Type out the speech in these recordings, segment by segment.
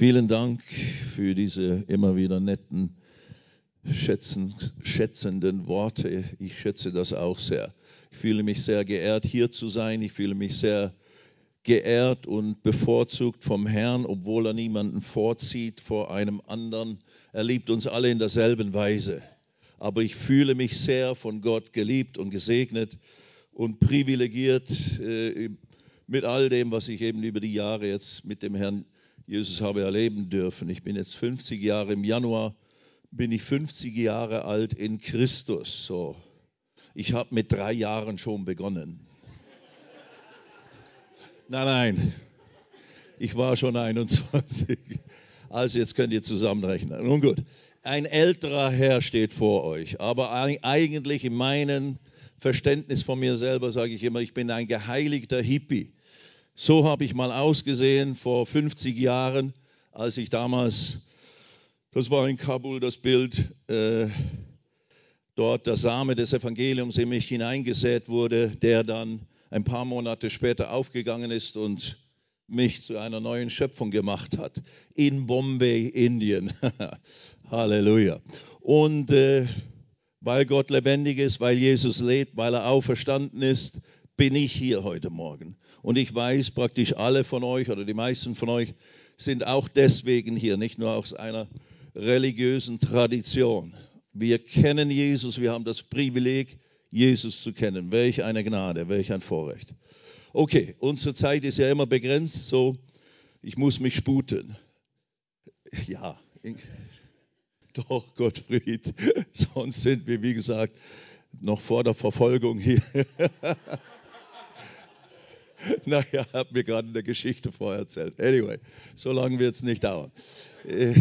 Vielen Dank für diese immer wieder netten, schätzen, schätzenden Worte. Ich schätze das auch sehr. Ich fühle mich sehr geehrt, hier zu sein. Ich fühle mich sehr geehrt und bevorzugt vom Herrn, obwohl er niemanden vorzieht vor einem anderen. Er liebt uns alle in derselben Weise. Aber ich fühle mich sehr von Gott geliebt und gesegnet und privilegiert äh, mit all dem, was ich eben über die Jahre jetzt mit dem Herrn Jesus habe erleben dürfen. Ich bin jetzt 50 Jahre im Januar, bin ich 50 Jahre alt in Christus. So, ich habe mit drei Jahren schon begonnen. Nein, nein, ich war schon 21. Also jetzt könnt ihr zusammenrechnen. Nun gut, ein älterer Herr steht vor euch, aber eigentlich in meinem Verständnis von mir selber sage ich immer, ich bin ein geheiligter Hippie. So habe ich mal ausgesehen vor 50 Jahren, als ich damals, das war in Kabul das Bild, äh, dort der Same des Evangeliums in mich hineingesät wurde, der dann ein paar Monate später aufgegangen ist und mich zu einer neuen Schöpfung gemacht hat. In Bombay, Indien. Halleluja. Und äh, weil Gott lebendig ist, weil Jesus lebt, weil er auferstanden ist, bin ich hier heute Morgen. Und ich weiß, praktisch alle von euch oder die meisten von euch sind auch deswegen hier, nicht nur aus einer religiösen Tradition. Wir kennen Jesus, wir haben das Privileg, Jesus zu kennen. Welch eine Gnade, welch ein Vorrecht. Okay, unsere Zeit ist ja immer begrenzt, so ich muss mich sputen. Ja, doch, Gottfried, sonst sind wir, wie gesagt, noch vor der Verfolgung hier. naja, hat mir gerade eine Geschichte vorher erzählt. Anyway, so lange wird es nicht dauern. Äh,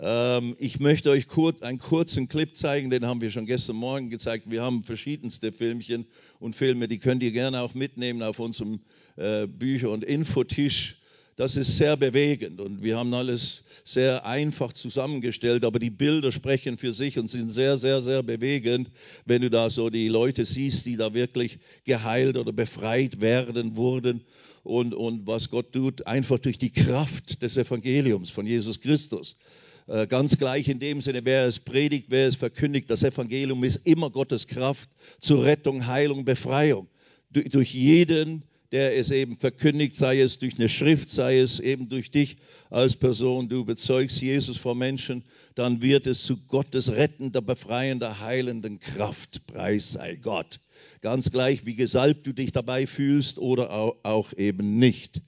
ähm, ich möchte euch kurz, einen kurzen Clip zeigen, den haben wir schon gestern Morgen gezeigt. Wir haben verschiedenste Filmchen und Filme, die könnt ihr gerne auch mitnehmen auf unserem äh, Bücher- und Infotisch. Das ist sehr bewegend und wir haben alles sehr einfach zusammengestellt, aber die Bilder sprechen für sich und sind sehr, sehr, sehr bewegend, wenn du da so die Leute siehst, die da wirklich geheilt oder befreit werden wurden und, und was Gott tut, einfach durch die Kraft des Evangeliums von Jesus Christus. Äh, ganz gleich in dem Sinne, wer es predigt, wer es verkündigt, das Evangelium ist immer Gottes Kraft zur Rettung, Heilung, Befreiung. Durch jeden, der es eben verkündigt, sei es durch eine Schrift, sei es eben durch dich als Person, du bezeugst Jesus vor Menschen, dann wird es zu Gottes rettender, befreiender, heilenden Kraft. Preis sei Gott. Ganz gleich, wie gesalbt du dich dabei fühlst oder auch eben nicht.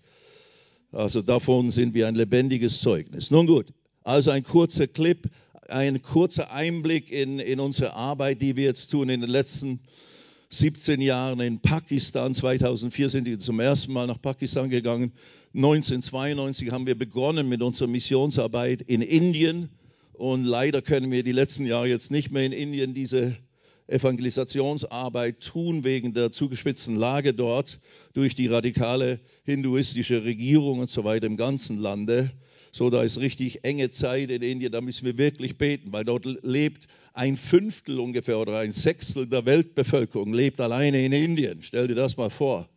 Also davon sind wir ein lebendiges Zeugnis. Nun gut, also ein kurzer Clip, ein kurzer Einblick in, in unsere Arbeit, die wir jetzt tun in den letzten Jahren 17 Jahren in Pakistan. 2004 sind wir zum ersten Mal nach Pakistan gegangen. 1992 haben wir begonnen mit unserer Missionsarbeit in Indien. Und leider können wir die letzten Jahre jetzt nicht mehr in Indien diese Evangelisationsarbeit tun wegen der zugespitzten Lage dort durch die radikale hinduistische Regierung und so weiter im ganzen Lande. So, da ist richtig enge Zeit in Indien, da müssen wir wirklich beten, weil dort lebt ein Fünftel ungefähr oder ein Sechstel der Weltbevölkerung lebt alleine in Indien. Stell dir das mal vor.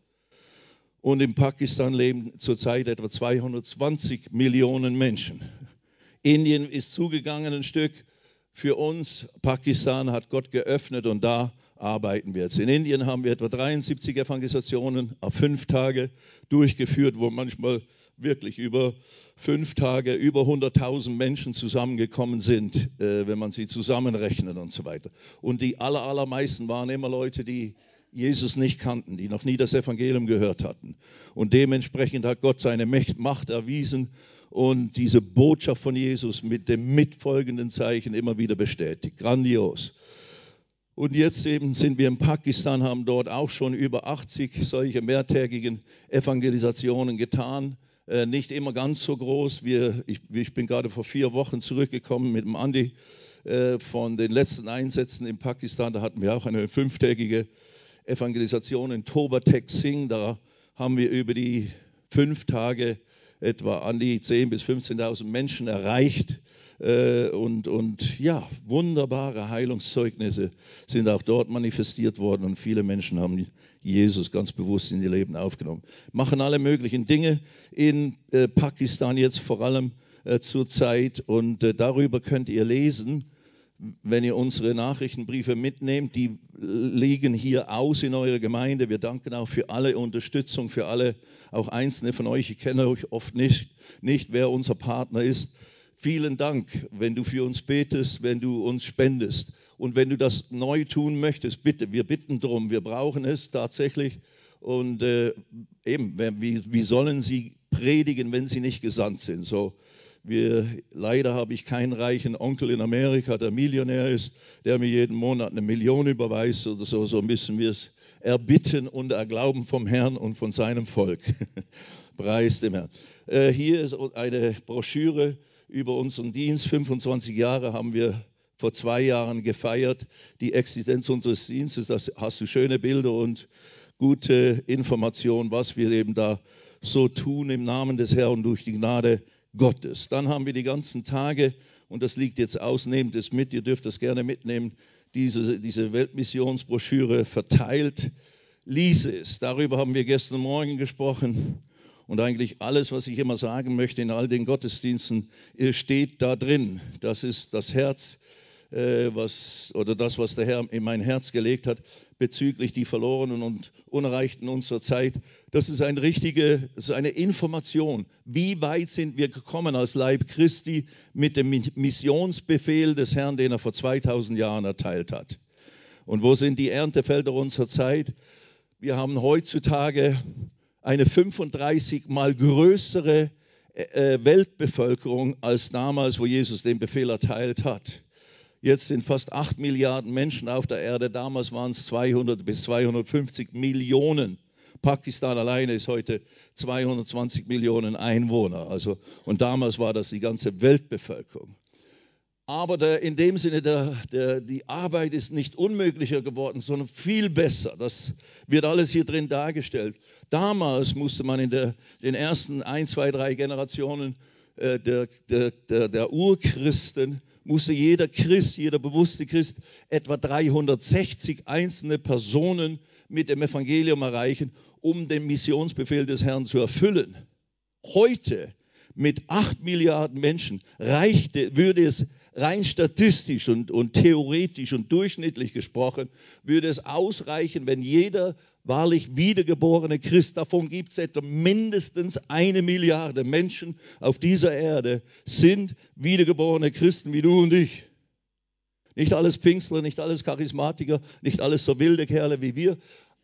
Und in Pakistan leben zurzeit etwa 220 Millionen Menschen. Indien ist zugegangen ein Stück für uns. Pakistan hat Gott geöffnet und da arbeiten wir jetzt. In Indien haben wir etwa 73 Evangelisationen auf fünf Tage durchgeführt, wo manchmal wirklich über fünf Tage über 100.000 Menschen zusammengekommen sind, äh, wenn man sie zusammenrechnet und so weiter. Und die aller, allermeisten waren immer Leute, die Jesus nicht kannten, die noch nie das Evangelium gehört hatten. Und dementsprechend hat Gott seine Macht erwiesen und diese Botschaft von Jesus mit dem mitfolgenden Zeichen immer wieder bestätigt. Grandios. Und jetzt eben sind wir in Pakistan, haben dort auch schon über 80 solche mehrtägigen Evangelisationen getan. Äh, nicht immer ganz so groß. Wir, ich, ich, bin gerade vor vier Wochen zurückgekommen mit dem Andi äh, von den letzten Einsätzen in Pakistan. Da hatten wir auch eine fünftägige Evangelisation in Toba-Tek Singh. Da haben wir über die fünf Tage etwa an die 10.000 bis 15.000 Menschen erreicht. Äh, und, und ja, wunderbare Heilungszeugnisse sind auch dort manifestiert worden und viele Menschen haben Jesus ganz bewusst in ihr Leben aufgenommen. Machen alle möglichen Dinge in äh, Pakistan jetzt vor allem äh, zur Zeit und darüber könnt ihr lesen wenn ihr unsere Nachrichtenbriefe mitnehmt, die liegen hier aus in eurer Gemeinde. Wir danken auch für alle Unterstützung, für alle, auch einzelne von euch. Ich kenne euch oft nicht, nicht wer unser Partner ist. Vielen Dank, wenn du für uns betest, wenn du uns spendest. Und wenn du das neu tun möchtest, bitte, wir bitten darum, wir brauchen es tatsächlich. Und äh, eben, wie, wie sollen sie predigen, wenn sie nicht gesandt sind? So, wir, leider habe ich keinen reichen Onkel in Amerika, der Millionär ist, der mir jeden Monat eine Million überweist oder so. So müssen wir es erbitten und erglauben vom Herrn und von seinem Volk. Preis dem Herrn. Äh, hier ist eine Broschüre über unseren Dienst. 25 Jahre haben wir vor zwei Jahren gefeiert, die Existenz unseres Dienstes. Da hast du schöne Bilder und gute Informationen, was wir eben da so tun im Namen des Herrn und durch die Gnade Gottes. Dann haben wir die ganzen Tage, und das liegt jetzt aus, nehmt es mit, ihr dürft das gerne mitnehmen, diese, diese Weltmissionsbroschüre verteilt. Lies es. Darüber haben wir gestern Morgen gesprochen. Und eigentlich alles, was ich immer sagen möchte in all den Gottesdiensten, steht da drin. Das ist das Herz äh, was, oder das, was der Herr in mein Herz gelegt hat bezüglich die Verlorenen und Unerreichten unserer Zeit. Das ist eine richtige, das ist eine Information. Wie weit sind wir gekommen als Leib Christi mit dem Missionsbefehl des Herrn, den er vor 2000 Jahren erteilt hat? Und wo sind die Erntefelder unserer Zeit? Wir haben heutzutage eine 35 mal größere äh, Weltbevölkerung als damals, wo Jesus den Befehl erteilt hat. Jetzt sind fast 8 Milliarden Menschen auf der Erde. Damals waren es 200 bis 250 Millionen. Pakistan alleine ist heute 220 Millionen Einwohner. Also, und damals war das die ganze Weltbevölkerung. Aber der, in dem Sinne, der, der, die Arbeit ist nicht unmöglicher geworden, sondern viel besser. Das wird alles hier drin dargestellt. Damals musste man in der, den ersten ein, zwei, drei Generationen äh, der, der, der Urchristen musste jeder Christ, jeder bewusste Christ etwa 360 einzelne Personen mit dem Evangelium erreichen, um den Missionsbefehl des Herrn zu erfüllen. Heute mit acht Milliarden Menschen reichte, würde es rein statistisch und, und theoretisch und durchschnittlich gesprochen, würde es ausreichen, wenn jeder wahrlich wiedergeborene Christ, davon gibt es etwa mindestens eine Milliarde Menschen auf dieser Erde, sind wiedergeborene Christen wie du und ich. Nicht alles Pfingstler, nicht alles Charismatiker, nicht alles so wilde Kerle wie wir,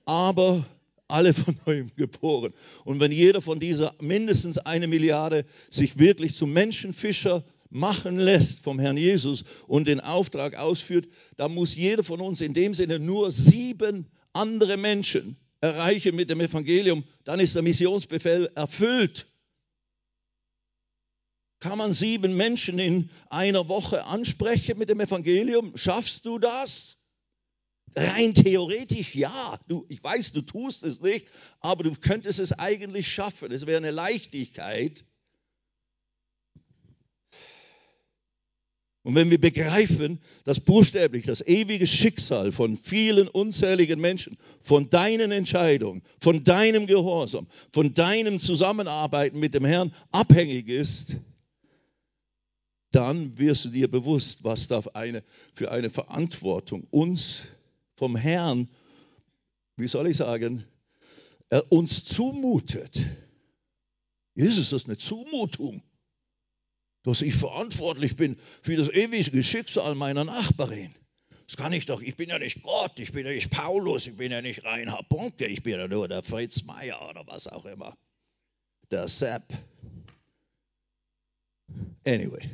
aber alle von neuem geboren. Und wenn jeder von dieser mindestens eine Milliarde sich wirklich zum Menschenfischer machen lässt vom Herrn Jesus und den Auftrag ausführt, dann muss jeder von uns in dem Sinne nur sieben andere Menschen erreichen mit dem Evangelium, dann ist der Missionsbefehl erfüllt. Kann man sieben Menschen in einer Woche ansprechen mit dem Evangelium? Schaffst du das? Rein theoretisch ja. Du, ich weiß, du tust es nicht, aber du könntest es eigentlich schaffen. Es wäre eine Leichtigkeit. Und wenn wir begreifen, dass buchstäblich das ewige Schicksal von vielen unzähligen Menschen, von deinen Entscheidungen, von deinem Gehorsam, von deinem Zusammenarbeiten mit dem Herrn abhängig ist, dann wirst du dir bewusst, was da für eine Verantwortung uns vom Herrn, wie soll ich sagen, er uns zumutet. Jesus, das ist eine Zumutung dass ich verantwortlich bin für das ewige Schicksal meiner Nachbarin. Das kann ich doch, ich bin ja nicht Gott, ich bin ja nicht Paulus, ich bin ja nicht Reinhard Bonke, ich bin ja nur der Fritz Meier oder was auch immer. Der Sepp. Anyway,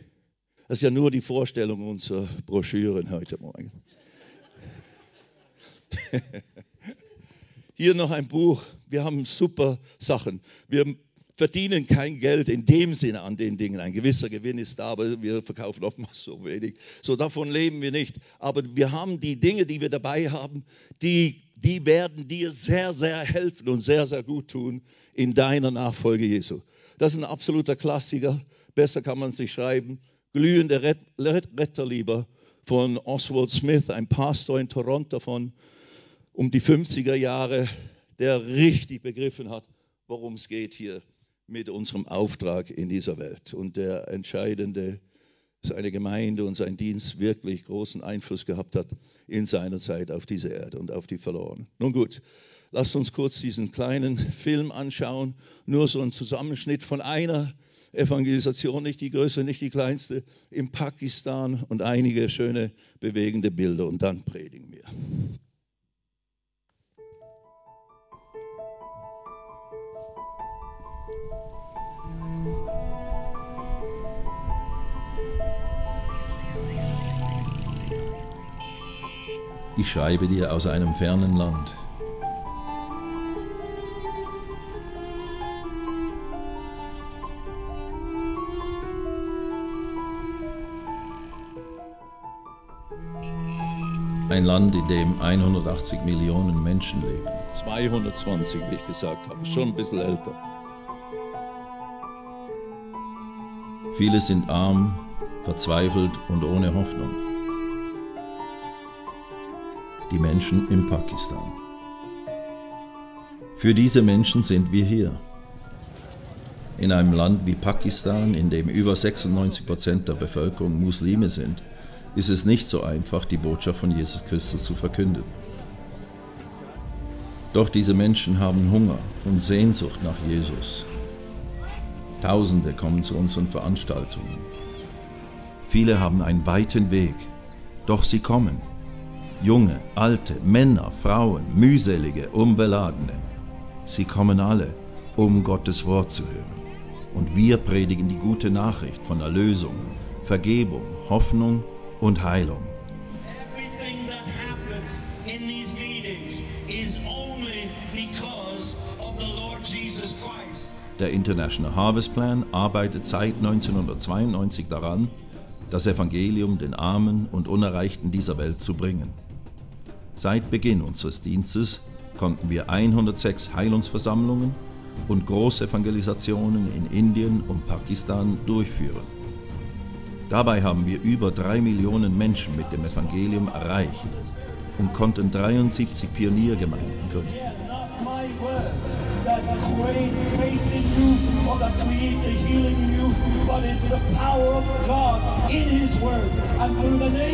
das ist ja nur die Vorstellung unserer Broschüren heute Morgen. Hier noch ein Buch. Wir haben super Sachen. Wir verdienen kein Geld in dem Sinne an den Dingen. Ein gewisser Gewinn ist da, aber wir verkaufen oftmals so wenig. So davon leben wir nicht. Aber wir haben die Dinge, die wir dabei haben, die, die werden dir sehr, sehr helfen und sehr, sehr gut tun in deiner Nachfolge Jesu. Das ist ein absoluter Klassiker. Besser kann man es nicht schreiben. glühender Retterlieber von Oswald Smith, ein Pastor in Toronto von um die 50er Jahre, der richtig begriffen hat, worum es geht hier mit unserem Auftrag in dieser Welt. Und der entscheidende, seine Gemeinde und sein Dienst wirklich großen Einfluss gehabt hat in seiner Zeit auf diese Erde und auf die Verlorenen. Nun gut, lasst uns kurz diesen kleinen Film anschauen. Nur so ein Zusammenschnitt von einer Evangelisation, nicht die größte, nicht die kleinste, in Pakistan und einige schöne, bewegende Bilder und dann predigen wir. Ich schreibe dir aus einem fernen Land. Ein Land, in dem 180 Millionen Menschen leben. 220, wie ich gesagt habe, schon ein bisschen älter. Viele sind arm, verzweifelt und ohne Hoffnung. Die Menschen in Pakistan. Für diese Menschen sind wir hier. In einem Land wie Pakistan, in dem über 96 Prozent der Bevölkerung Muslime sind, ist es nicht so einfach, die Botschaft von Jesus Christus zu verkünden. Doch diese Menschen haben Hunger und Sehnsucht nach Jesus. Tausende kommen zu unseren Veranstaltungen. Viele haben einen weiten Weg, doch sie kommen. Junge, alte, Männer, Frauen, mühselige, unbeladene. Sie kommen alle, um Gottes Wort zu hören. Und wir predigen die gute Nachricht von Erlösung, Vergebung, Hoffnung und Heilung. Der International Harvest Plan arbeitet seit 1992 daran, das Evangelium den Armen und Unerreichten dieser Welt zu bringen. Seit Beginn unseres Dienstes konnten wir 106 Heilungsversammlungen und Großevangelisationen in Indien und Pakistan durchführen. Dabei haben wir über drei Millionen Menschen mit dem Evangelium erreicht und konnten 73 Pioniergemeinden gründen.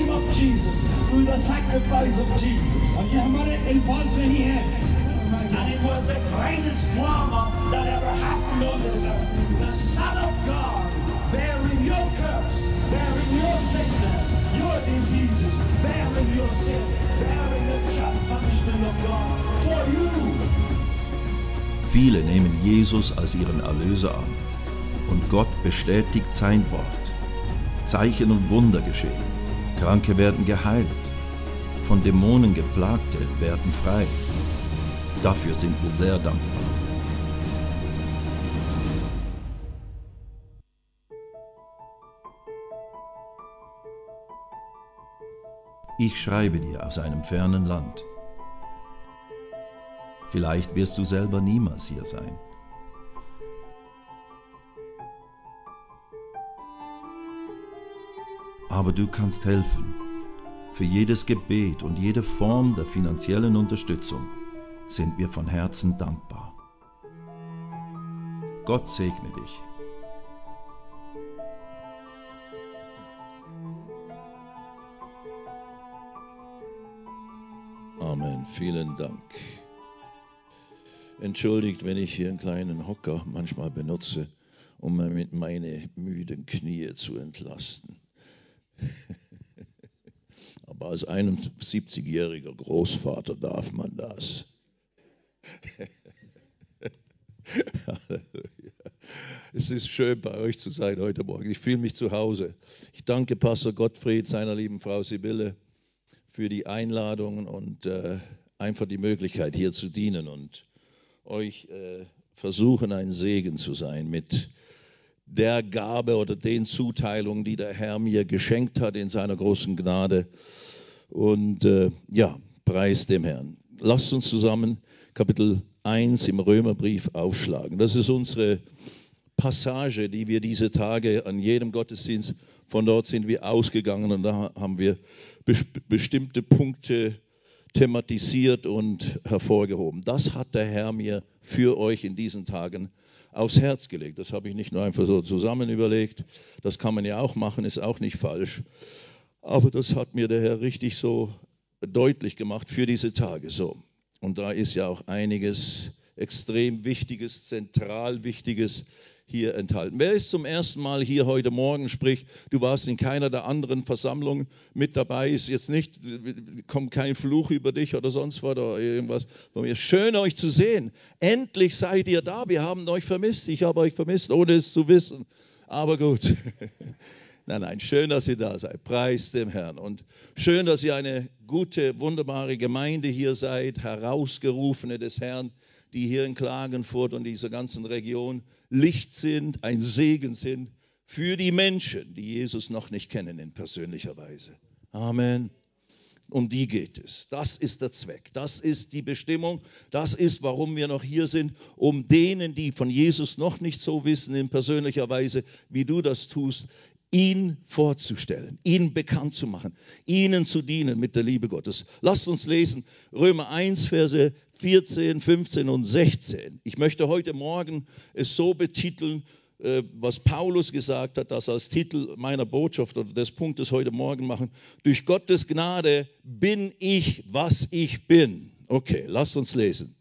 Not through the sacrifice of Jesus. Und hier haben wir den Impuls für. And it was the greatest drama that ever happened on this earth. The Son of God bearing your curse, bearing your sickness, your diseases, bearing your sin, bearing the just punishment of God for you. Viele nehmen Jesus als ihren Erlöser an und Gott bestätigt sein Wort. Zeichen und Wunder geschehen. Kranke werden geheilt. Von Dämonen geplagte werden frei. Dafür sind wir sehr dankbar. Ich schreibe dir aus einem fernen Land. Vielleicht wirst du selber niemals hier sein. Aber du kannst helfen. Für jedes Gebet und jede Form der finanziellen Unterstützung sind wir von Herzen dankbar. Gott segne dich. Amen. Vielen Dank. Entschuldigt, wenn ich hier einen kleinen Hocker manchmal benutze, um mit meine müden Knie zu entlasten. Aber als 71-jähriger Großvater darf man das. Es ist schön, bei euch zu sein heute Morgen. Ich fühle mich zu Hause. Ich danke Pastor Gottfried, seiner lieben Frau Sibylle, für die Einladung und äh, einfach die Möglichkeit, hier zu dienen und euch äh, versuchen, ein Segen zu sein mit der Gabe oder den Zuteilungen, die der Herr mir geschenkt hat in seiner großen Gnade. Und äh, ja, preis dem Herrn. Lasst uns zusammen Kapitel 1 im Römerbrief aufschlagen. Das ist unsere Passage, die wir diese Tage an jedem Gottesdienst, von dort sind wir ausgegangen und da haben wir bestimmte Punkte thematisiert und hervorgehoben. Das hat der Herr mir für euch in diesen Tagen aufs Herz gelegt. Das habe ich nicht nur einfach so zusammen überlegt. Das kann man ja auch machen, ist auch nicht falsch. Aber das hat mir der Herr richtig so deutlich gemacht für diese Tage. So. Und da ist ja auch einiges extrem Wichtiges, zentral Wichtiges hier enthalten. Wer ist zum ersten Mal hier heute Morgen, sprich, du warst in keiner der anderen Versammlungen mit dabei, ist jetzt nicht, kommt kein Fluch über dich oder sonst was oder irgendwas. Schön euch zu sehen. Endlich seid ihr da. Wir haben euch vermisst. Ich habe euch vermisst, ohne es zu wissen. Aber gut. Nein, nein, schön, dass ihr da seid. Preis dem Herrn. Und schön, dass ihr eine gute, wunderbare Gemeinde hier seid, herausgerufene des Herrn, die hier in Klagenfurt und dieser ganzen Region Licht sind, ein Segen sind für die Menschen, die Jesus noch nicht kennen in persönlicher Weise. Amen. Um die geht es. Das ist der Zweck. Das ist die Bestimmung. Das ist, warum wir noch hier sind, um denen, die von Jesus noch nicht so wissen in persönlicher Weise, wie du das tust, ihn vorzustellen, ihn bekannt zu machen, ihnen zu dienen mit der Liebe Gottes. Lasst uns lesen Römer 1, Verse 14, 15 und 16. Ich möchte heute Morgen es so betiteln, äh, was Paulus gesagt hat, das als Titel meiner Botschaft oder des Punktes heute Morgen machen. Durch Gottes Gnade bin ich, was ich bin. Okay, lasst uns lesen.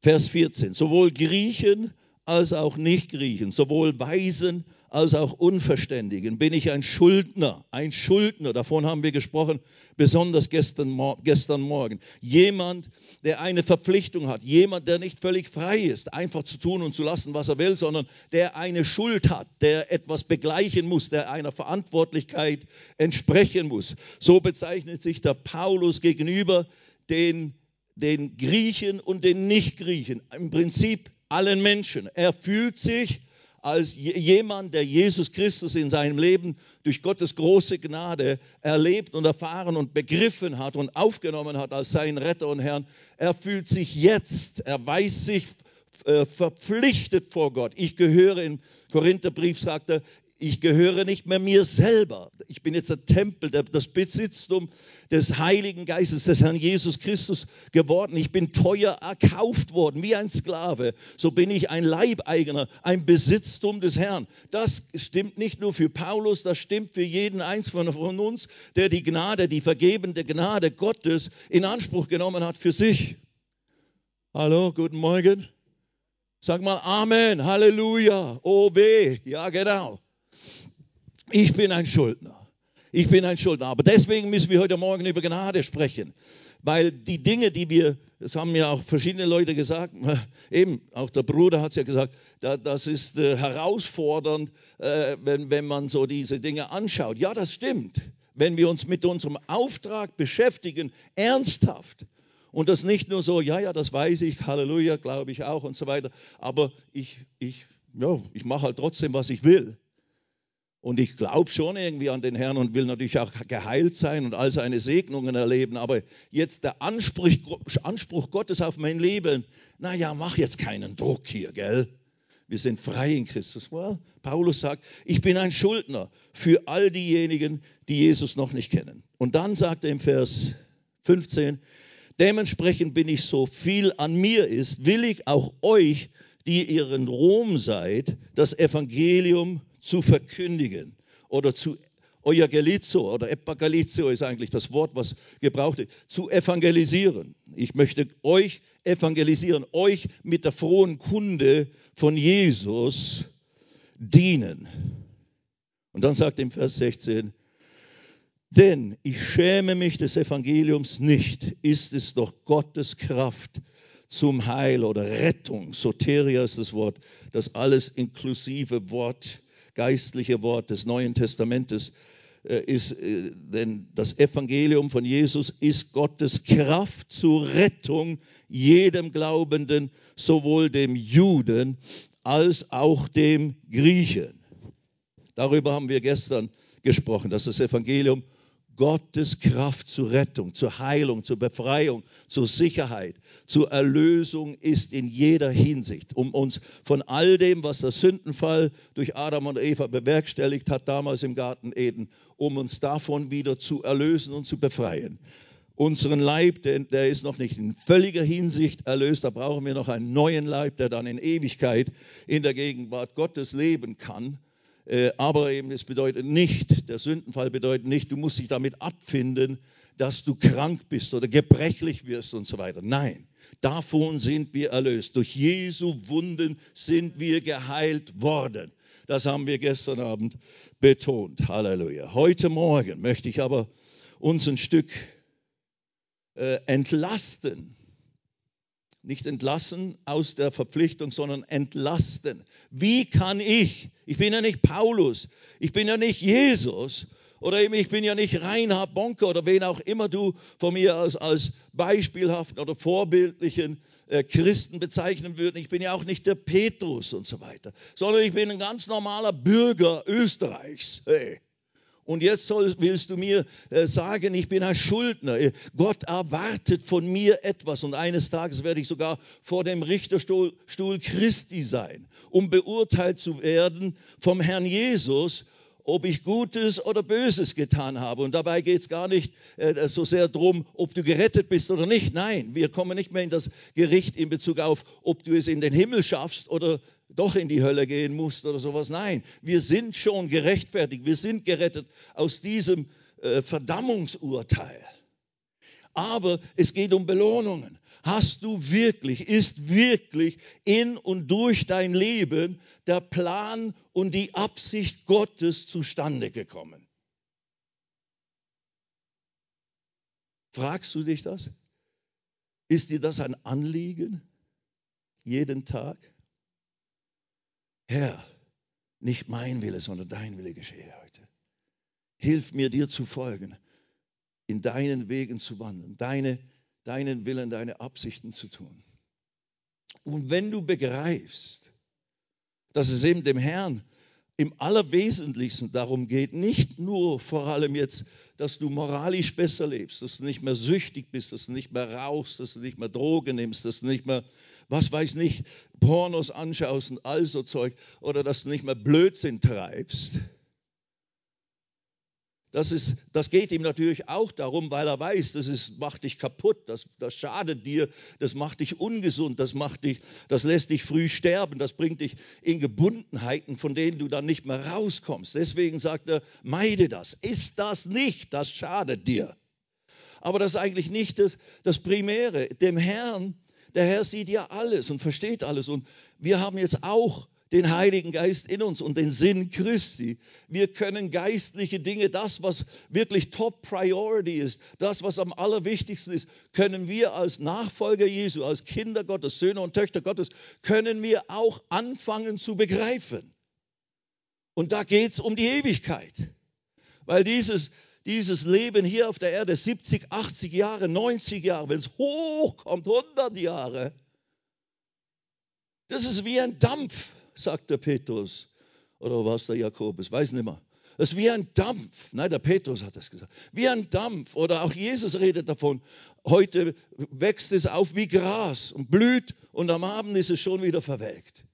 Vers 14. Sowohl Griechen als auch Nicht-Griechen, sowohl Weisen als auch Unverständigen bin ich ein Schuldner, ein Schuldner, davon haben wir gesprochen, besonders gestern, gestern Morgen. Jemand, der eine Verpflichtung hat, jemand, der nicht völlig frei ist, einfach zu tun und zu lassen, was er will, sondern der eine Schuld hat, der etwas begleichen muss, der einer Verantwortlichkeit entsprechen muss. So bezeichnet sich der Paulus gegenüber den, den Griechen und den Nicht-Griechen, im Prinzip allen Menschen. Er fühlt sich als jemand, der Jesus Christus in seinem Leben durch Gottes große Gnade erlebt und erfahren und begriffen hat und aufgenommen hat als seinen Retter und Herrn. Er fühlt sich jetzt, er weiß sich äh, verpflichtet vor Gott. Ich gehöre, im Korintherbrief sagt er, ich gehöre nicht mehr mir selber. Ich bin jetzt der Tempel, das Besitztum des Heiligen Geistes, des Herrn Jesus Christus geworden. Ich bin teuer erkauft worden, wie ein Sklave. So bin ich ein Leibeigener, ein Besitztum des Herrn. Das stimmt nicht nur für Paulus, das stimmt für jeden Einzelnen von uns, der die Gnade, die vergebende Gnade Gottes in Anspruch genommen hat für sich. Hallo, guten Morgen. Sag mal Amen, Halleluja, oh weh, ja genau. Ich bin ein Schuldner. Ich bin ein Schuldner. Aber deswegen müssen wir heute Morgen über Gnade sprechen. Weil die Dinge, die wir, das haben ja auch verschiedene Leute gesagt, eben, auch der Bruder hat es ja gesagt, das ist äh, herausfordernd, äh, wenn, man so diese Dinge anschaut. Ja, das stimmt. Wenn wir uns mit unserem Auftrag beschäftigen, ernsthaft, und das nicht nur so, ja, ja, das weiß ich, Halleluja, glaube ich auch und so weiter, aber ich, ich, ja, ich mache halt trotzdem, was ich will. Und ich glaube schon irgendwie an den Herrn und will natürlich auch geheilt sein und all seine Segnungen erleben. Aber jetzt der Anspruch, Anspruch Gottes auf mein Leben, naja, mach jetzt keinen Druck hier, gell? Wir sind frei in Christus. Well, Paulus sagt, ich bin ein Schuldner für all diejenigen, die Jesus noch nicht kennen. Und dann sagt er im Vers 15, dementsprechend bin ich so viel an mir ist, will ich auch euch, die ihr in Rom seid, das Evangelium zu verkündigen oder zu Euangelizo oder Epagalizo ist eigentlich das Wort, was gebraucht wird, zu evangelisieren. Ich möchte euch evangelisieren, euch mit der frohen Kunde von Jesus dienen. Und dann sagt im Vers 16, denn ich schäme mich des Evangeliums nicht, ist es doch Gottes Kraft zum Heil oder Rettung. Soteria ist das Wort, das alles inklusive Wort geistliche Wort des Neuen Testamentes äh, ist, äh, denn das Evangelium von Jesus ist Gottes Kraft zur Rettung jedem Glaubenden, sowohl dem Juden als auch dem Griechen. Darüber haben wir gestern gesprochen, dass das Evangelium Gottes Kraft zur Rettung, zur Heilung, zur Befreiung, zur Sicherheit, zur Erlösung ist in jeder Hinsicht, um uns von all dem, was der Sündenfall durch Adam und Eva bewerkstelligt hat, damals im Garten Eden, um uns davon wieder zu erlösen und zu befreien. Unseren Leib, der, der ist noch nicht in völliger Hinsicht erlöst, da brauchen wir noch einen neuen Leib, der dann in Ewigkeit in der Gegenwart Gottes leben kann. Äh, aber eben, es bedeutet nicht, der Sündenfall bedeutet nicht, du musst dich damit abfinden, dass du krank bist oder gebrechlich wirst und so weiter. Nein, davon sind wir erlöst. Durch Jesu Wunden sind wir geheilt worden. Das haben wir gestern Abend betont. Halleluja. Heute Morgen möchte ich aber uns ein Stück äh, entlasten nicht entlassen aus der Verpflichtung, sondern entlasten. Wie kann ich, ich bin ja nicht Paulus, ich bin ja nicht Jesus oder eben ich bin ja nicht Reinhard Bonke oder wen auch immer du von mir aus als beispielhaften oder vorbildlichen äh, Christen bezeichnen würden. Ich bin ja auch nicht der Petrus und so weiter, sondern ich bin ein ganz normaler Bürger Österreichs. Hey. Und jetzt soll, willst du mir äh, sagen, ich bin ein Schuldner. Äh, Gott erwartet von mir etwas. Und eines Tages werde ich sogar vor dem Richterstuhl Stuhl Christi sein, um beurteilt zu werden vom Herrn Jesus, ob ich Gutes oder Böses getan habe. Und dabei geht es gar nicht äh, so sehr darum, ob du gerettet bist oder nicht. Nein, wir kommen nicht mehr in das Gericht in Bezug auf, ob du es in den Himmel schaffst oder doch in die Hölle gehen musst oder sowas. Nein, wir sind schon gerechtfertigt. Wir sind gerettet aus diesem äh, Verdammungsurteil. Aber es geht um Belohnungen. Hast du wirklich, ist wirklich in und durch dein Leben der Plan und die Absicht Gottes zustande gekommen? Fragst du dich das? Ist dir das ein Anliegen? Jeden Tag? Herr, nicht mein Wille, sondern dein Wille geschehe heute. Hilf mir, dir zu folgen, in deinen Wegen zu wandeln, deine deinen Willen, deine Absichten zu tun. Und wenn du begreifst, dass es eben dem Herrn im Allerwesentlichsten darum geht, nicht nur vor allem jetzt, dass du moralisch besser lebst, dass du nicht mehr süchtig bist, dass du nicht mehr rauchst, dass du nicht mehr Drogen nimmst, dass du nicht mehr, was weiß nicht, Pornos anschaust und all so Zeug, oder dass du nicht mehr Blödsinn treibst, das, ist, das geht ihm natürlich auch darum, weil er weiß, das ist, macht dich kaputt, das, das schadet dir, das macht dich ungesund, das, macht dich, das lässt dich früh sterben, das bringt dich in Gebundenheiten, von denen du dann nicht mehr rauskommst. Deswegen sagt er, meide das. Ist das nicht, das schadet dir. Aber das ist eigentlich nicht das, das Primäre. Dem Herrn, der Herr sieht ja alles und versteht alles. Und wir haben jetzt auch den Heiligen Geist in uns und den Sinn Christi. Wir können geistliche Dinge, das, was wirklich Top Priority ist, das, was am allerwichtigsten ist, können wir als Nachfolger Jesu, als Kinder Gottes, Söhne und Töchter Gottes, können wir auch anfangen zu begreifen. Und da geht es um die Ewigkeit. Weil dieses, dieses Leben hier auf der Erde, 70, 80 Jahre, 90 Jahre, wenn es hochkommt, 100 Jahre, das ist wie ein Dampf sagt der Petrus. Oder war es der Jakobus? Weiß nicht mehr. Das ist wie ein Dampf. Nein, der Petrus hat das gesagt. Wie ein Dampf. Oder auch Jesus redet davon. Heute wächst es auf wie Gras und blüht und am Abend ist es schon wieder verwelkt.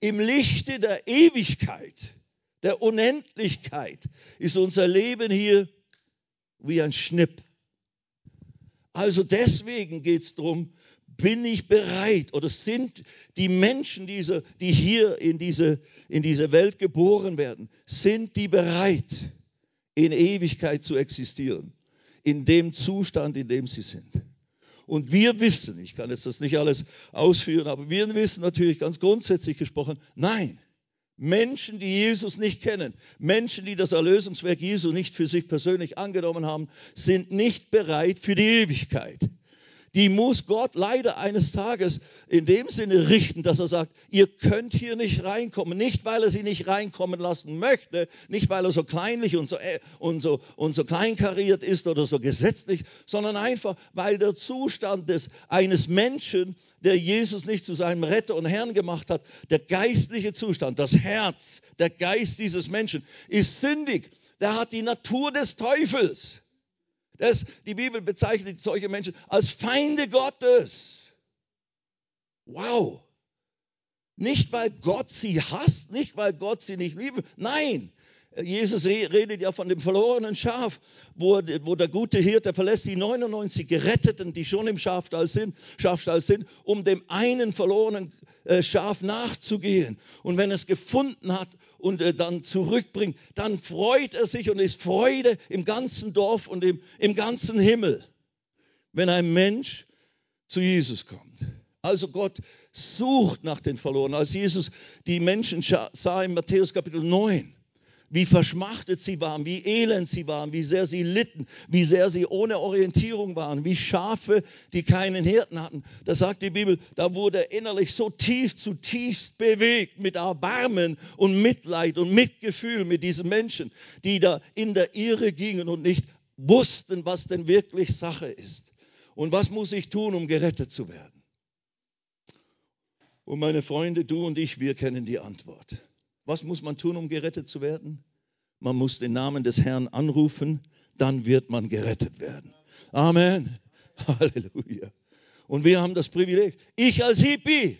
Im Lichte der Ewigkeit, der Unendlichkeit ist unser Leben hier wie ein Schnipp. Also deswegen geht es darum, bin ich bereit? Oder sind die Menschen, diese, die hier in diese, in diese Welt geboren werden, sind die bereit, in Ewigkeit zu existieren, in dem Zustand, in dem sie sind. Und wir wissen, ich kann jetzt das nicht alles ausführen, aber wir wissen natürlich ganz grundsätzlich gesprochen, nein, Menschen, die Jesus nicht kennen, Menschen, die das Erlösungswerk Jesu nicht für sich persönlich angenommen haben, sind nicht bereit für die Ewigkeit die muss Gott leider eines Tages in dem Sinne richten, dass er sagt, ihr könnt hier nicht reinkommen. Nicht, weil er sie nicht reinkommen lassen möchte, nicht, weil er so kleinlich und so, äh, und so, und so kleinkariert ist oder so gesetzlich, sondern einfach, weil der Zustand des, eines Menschen, der Jesus nicht zu seinem Retter und Herrn gemacht hat, der geistliche Zustand, das Herz, der Geist dieses Menschen ist sündig. Der hat die Natur des Teufels. Das, die Bibel bezeichnet solche Menschen als Feinde Gottes. Wow. Nicht, weil Gott sie hasst, nicht, weil Gott sie nicht liebt. Nein, Jesus redet ja von dem verlorenen Schaf, wo, wo, der gute Hirte verlässt die 99 Geretteten, die schon im Schafstall sind, Schafstall sind um dem einen verlorenen äh, Schaf nachzugehen. Und wenn es gefunden hat und äh, dann zurückbringt, dann freut er sich und ist Freude im ganzen Dorf und im, im ganzen Himmel, wenn ein Mensch zu Jesus kommt. Also Gott sucht nach den Verlorenen. Als Jesus die Menschen sah in Matthäus Kapitel 9, wie verschmachtet sie waren, wie elend sie waren, wie sehr sie litten, wie sehr sie ohne Orientierung waren, wie Schafe, die keinen Hirten hatten. Da sagt die Bibel, da wurde er innerlich so tief, zutiefst bewegt mit Erbarmen und Mitleid und Mitgefühl mit diesen Menschen, die da in der Irre gingen und nicht wussten, was denn wirklich Sache ist. Und was muss ich tun, um gerettet zu werden? Und meine Freunde, du und ich, wir kennen die Antwort. Was muss man tun, um gerettet zu werden? Man muss den Namen des Herrn anrufen, dann wird man gerettet werden. Amen. Halleluja. Und wir haben das Privileg, ich als Hippie,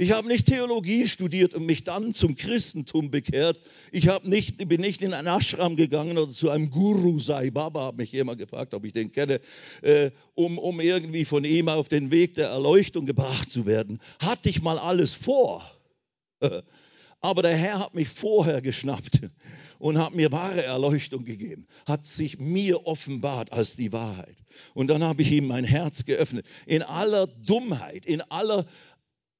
ich habe nicht Theologie studiert und mich dann zum Christentum bekehrt. Ich nicht, bin nicht in einen Ashram gegangen oder zu einem Guru Sai Baba, hat mich jemand gefragt, ob ich den kenne, äh, um, um irgendwie von ihm auf den Weg der Erleuchtung gebracht zu werden. Hatte ich mal alles vor. Aber der Herr hat mich vorher geschnappt und hat mir wahre Erleuchtung gegeben, hat sich mir offenbart als die Wahrheit. Und dann habe ich ihm mein Herz geöffnet. In aller Dummheit, in aller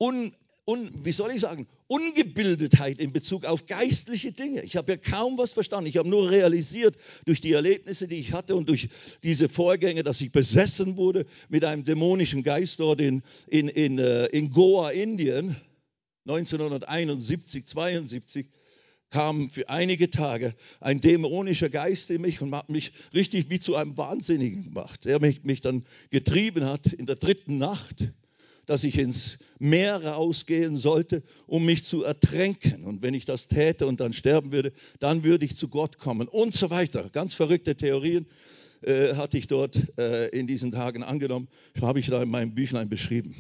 Un un, wie soll ich sagen, Ungebildetheit in Bezug auf geistliche Dinge. Ich habe ja kaum was verstanden. Ich habe nur realisiert durch die Erlebnisse, die ich hatte und durch diese Vorgänge, dass ich besessen wurde mit einem dämonischen Geist dort in, in, in, äh, in Goa, Indien, 1971, 72 kam für einige Tage ein dämonischer Geist in mich und hat mich richtig wie zu einem Wahnsinnigen gemacht, der mich, mich dann getrieben hat in der dritten Nacht dass ich ins Meer rausgehen sollte, um mich zu ertränken. Und wenn ich das täte und dann sterben würde, dann würde ich zu Gott kommen und so weiter. Ganz verrückte Theorien äh, hatte ich dort äh, in diesen Tagen angenommen, habe ich da in meinem Büchlein beschrieben.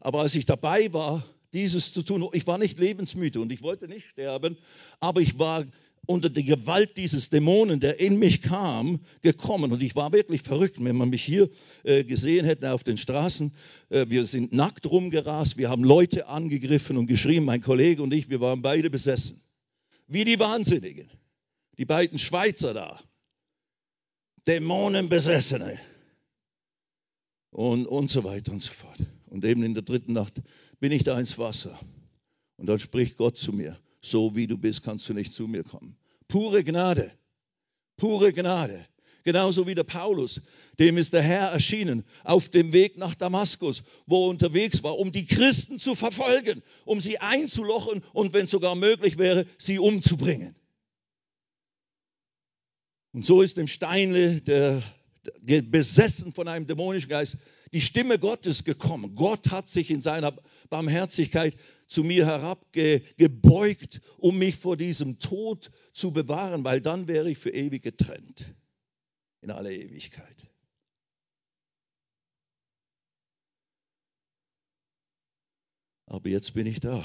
Aber als ich dabei war, dieses zu tun, ich war nicht lebensmüde und ich wollte nicht sterben, aber ich war unter die Gewalt dieses Dämonen, der in mich kam, gekommen. Und ich war wirklich verrückt, wenn man mich hier äh, gesehen hätte auf den Straßen. Äh, wir sind nackt rumgerast, wir haben Leute angegriffen und geschrien, mein Kollege und ich, wir waren beide besessen. Wie die Wahnsinnigen. Die beiden Schweizer da. Dämonenbesessene. Und, und so weiter und so fort. Und eben in der dritten Nacht bin ich da ins Wasser. Und dann spricht Gott zu mir so wie du bist, kannst du nicht zu mir kommen. Pure Gnade, pure Gnade. Genauso wie der Paulus, dem ist der Herr erschienen auf dem Weg nach Damaskus, wo er unterwegs war, um die Christen zu verfolgen, um sie einzulochen und wenn es sogar möglich wäre, sie umzubringen. Und so ist dem Steinle, der, besessen von einem dämonischen Geist, die Stimme Gottes gekommen. Gott hat sich in seiner Barmherzigkeit zu mir herabgebeugt, um mich vor diesem Tod zu bewahren, weil dann wäre ich für ewig getrennt. In aller Ewigkeit. Aber jetzt bin ich da.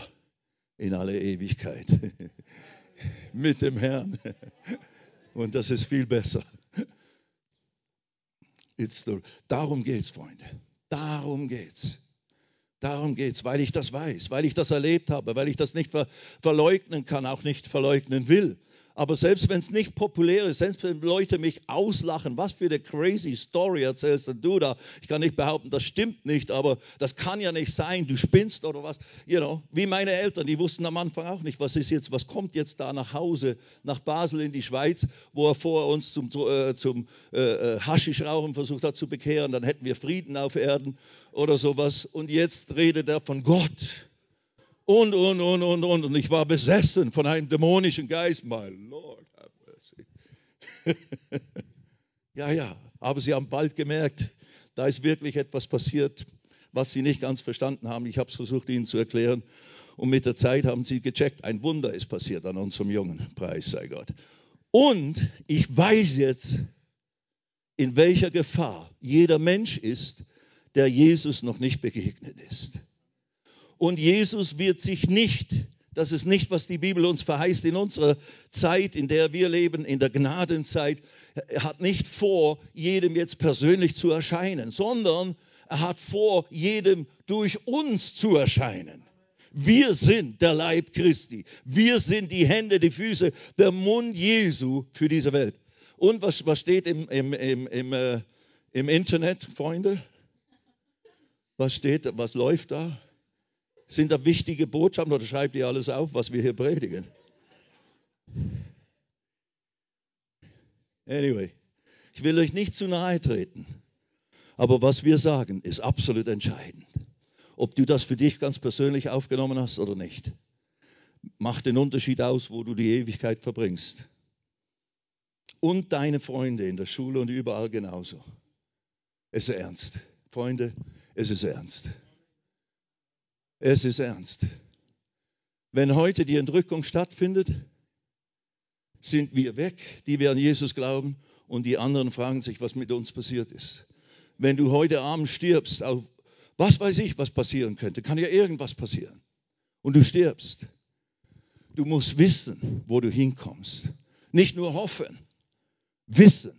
In aller Ewigkeit. Mit dem Herrn. Und das ist viel besser. Darum geht es, Freunde. Darum geht es. Darum geht es, weil ich das weiß, weil ich das erlebt habe, weil ich das nicht ver verleugnen kann, auch nicht verleugnen will. Aber selbst wenn es nicht populär ist, selbst wenn Leute mich auslachen, was für eine crazy Story erzählst du da? Ich kann nicht behaupten, das stimmt nicht, aber das kann ja nicht sein, du spinnst oder was. You know, wie meine Eltern, die wussten am Anfang auch nicht, was ist jetzt, was kommt jetzt da nach Hause, nach Basel in die Schweiz, wo er vor uns zum, äh, zum äh, äh, Haschischrauchen versucht hat zu bekehren, dann hätten wir Frieden auf Erden oder sowas. Und jetzt redet er von Gott und, und, und, und, und. Und ich war besessen von einem dämonischen Geist. My Lord, have mercy. ja, ja, aber sie haben bald gemerkt, da ist wirklich etwas passiert, was sie nicht ganz verstanden haben. Ich habe es versucht, ihnen zu erklären. Und mit der Zeit haben sie gecheckt, ein Wunder ist passiert an unserem Jungen. Preis sei Gott. Und ich weiß jetzt, in welcher Gefahr jeder Mensch ist, der Jesus noch nicht begegnet ist. Und Jesus wird sich nicht, das ist nicht, was die Bibel uns verheißt in unserer Zeit, in der wir leben, in der Gnadenzeit, er hat nicht vor, jedem jetzt persönlich zu erscheinen, sondern er hat vor, jedem durch uns zu erscheinen. Wir sind der Leib Christi. Wir sind die Hände, die Füße, der Mund Jesu für diese Welt. Und was, was steht im, im, im, im, äh, im Internet, Freunde? Was steht, was läuft da? Sind da wichtige Botschaften oder schreibt ihr alles auf, was wir hier predigen? Anyway, ich will euch nicht zu nahe treten, aber was wir sagen, ist absolut entscheidend. Ob du das für dich ganz persönlich aufgenommen hast oder nicht, macht den Unterschied aus, wo du die Ewigkeit verbringst. Und deine Freunde in der Schule und überall genauso. Es ist ernst. Freunde, es ist ernst. Es ist ernst. Wenn heute die Entrückung stattfindet, sind wir weg, die wir an Jesus glauben, und die anderen fragen sich, was mit uns passiert ist. Wenn du heute Abend stirbst, auf was weiß ich, was passieren könnte, kann ja irgendwas passieren. Und du stirbst. Du musst wissen, wo du hinkommst. Nicht nur hoffen, wissen.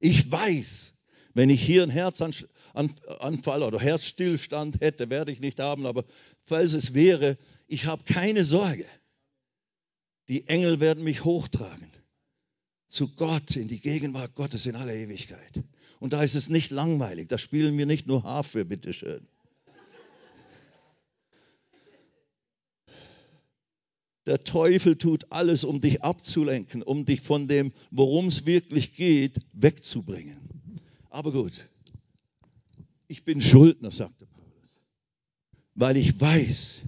Ich weiß, wenn ich hier einen Herzanfall oder Herzstillstand hätte, werde ich nicht haben, aber falls es wäre, ich habe keine Sorge. Die Engel werden mich hochtragen zu Gott, in die Gegenwart Gottes in aller Ewigkeit. Und da ist es nicht langweilig, da spielen wir nicht nur Harfe, bitteschön. Der Teufel tut alles, um dich abzulenken, um dich von dem, worum es wirklich geht, wegzubringen. Aber gut, ich bin Schuldner, sagte Paulus, weil ich weiß,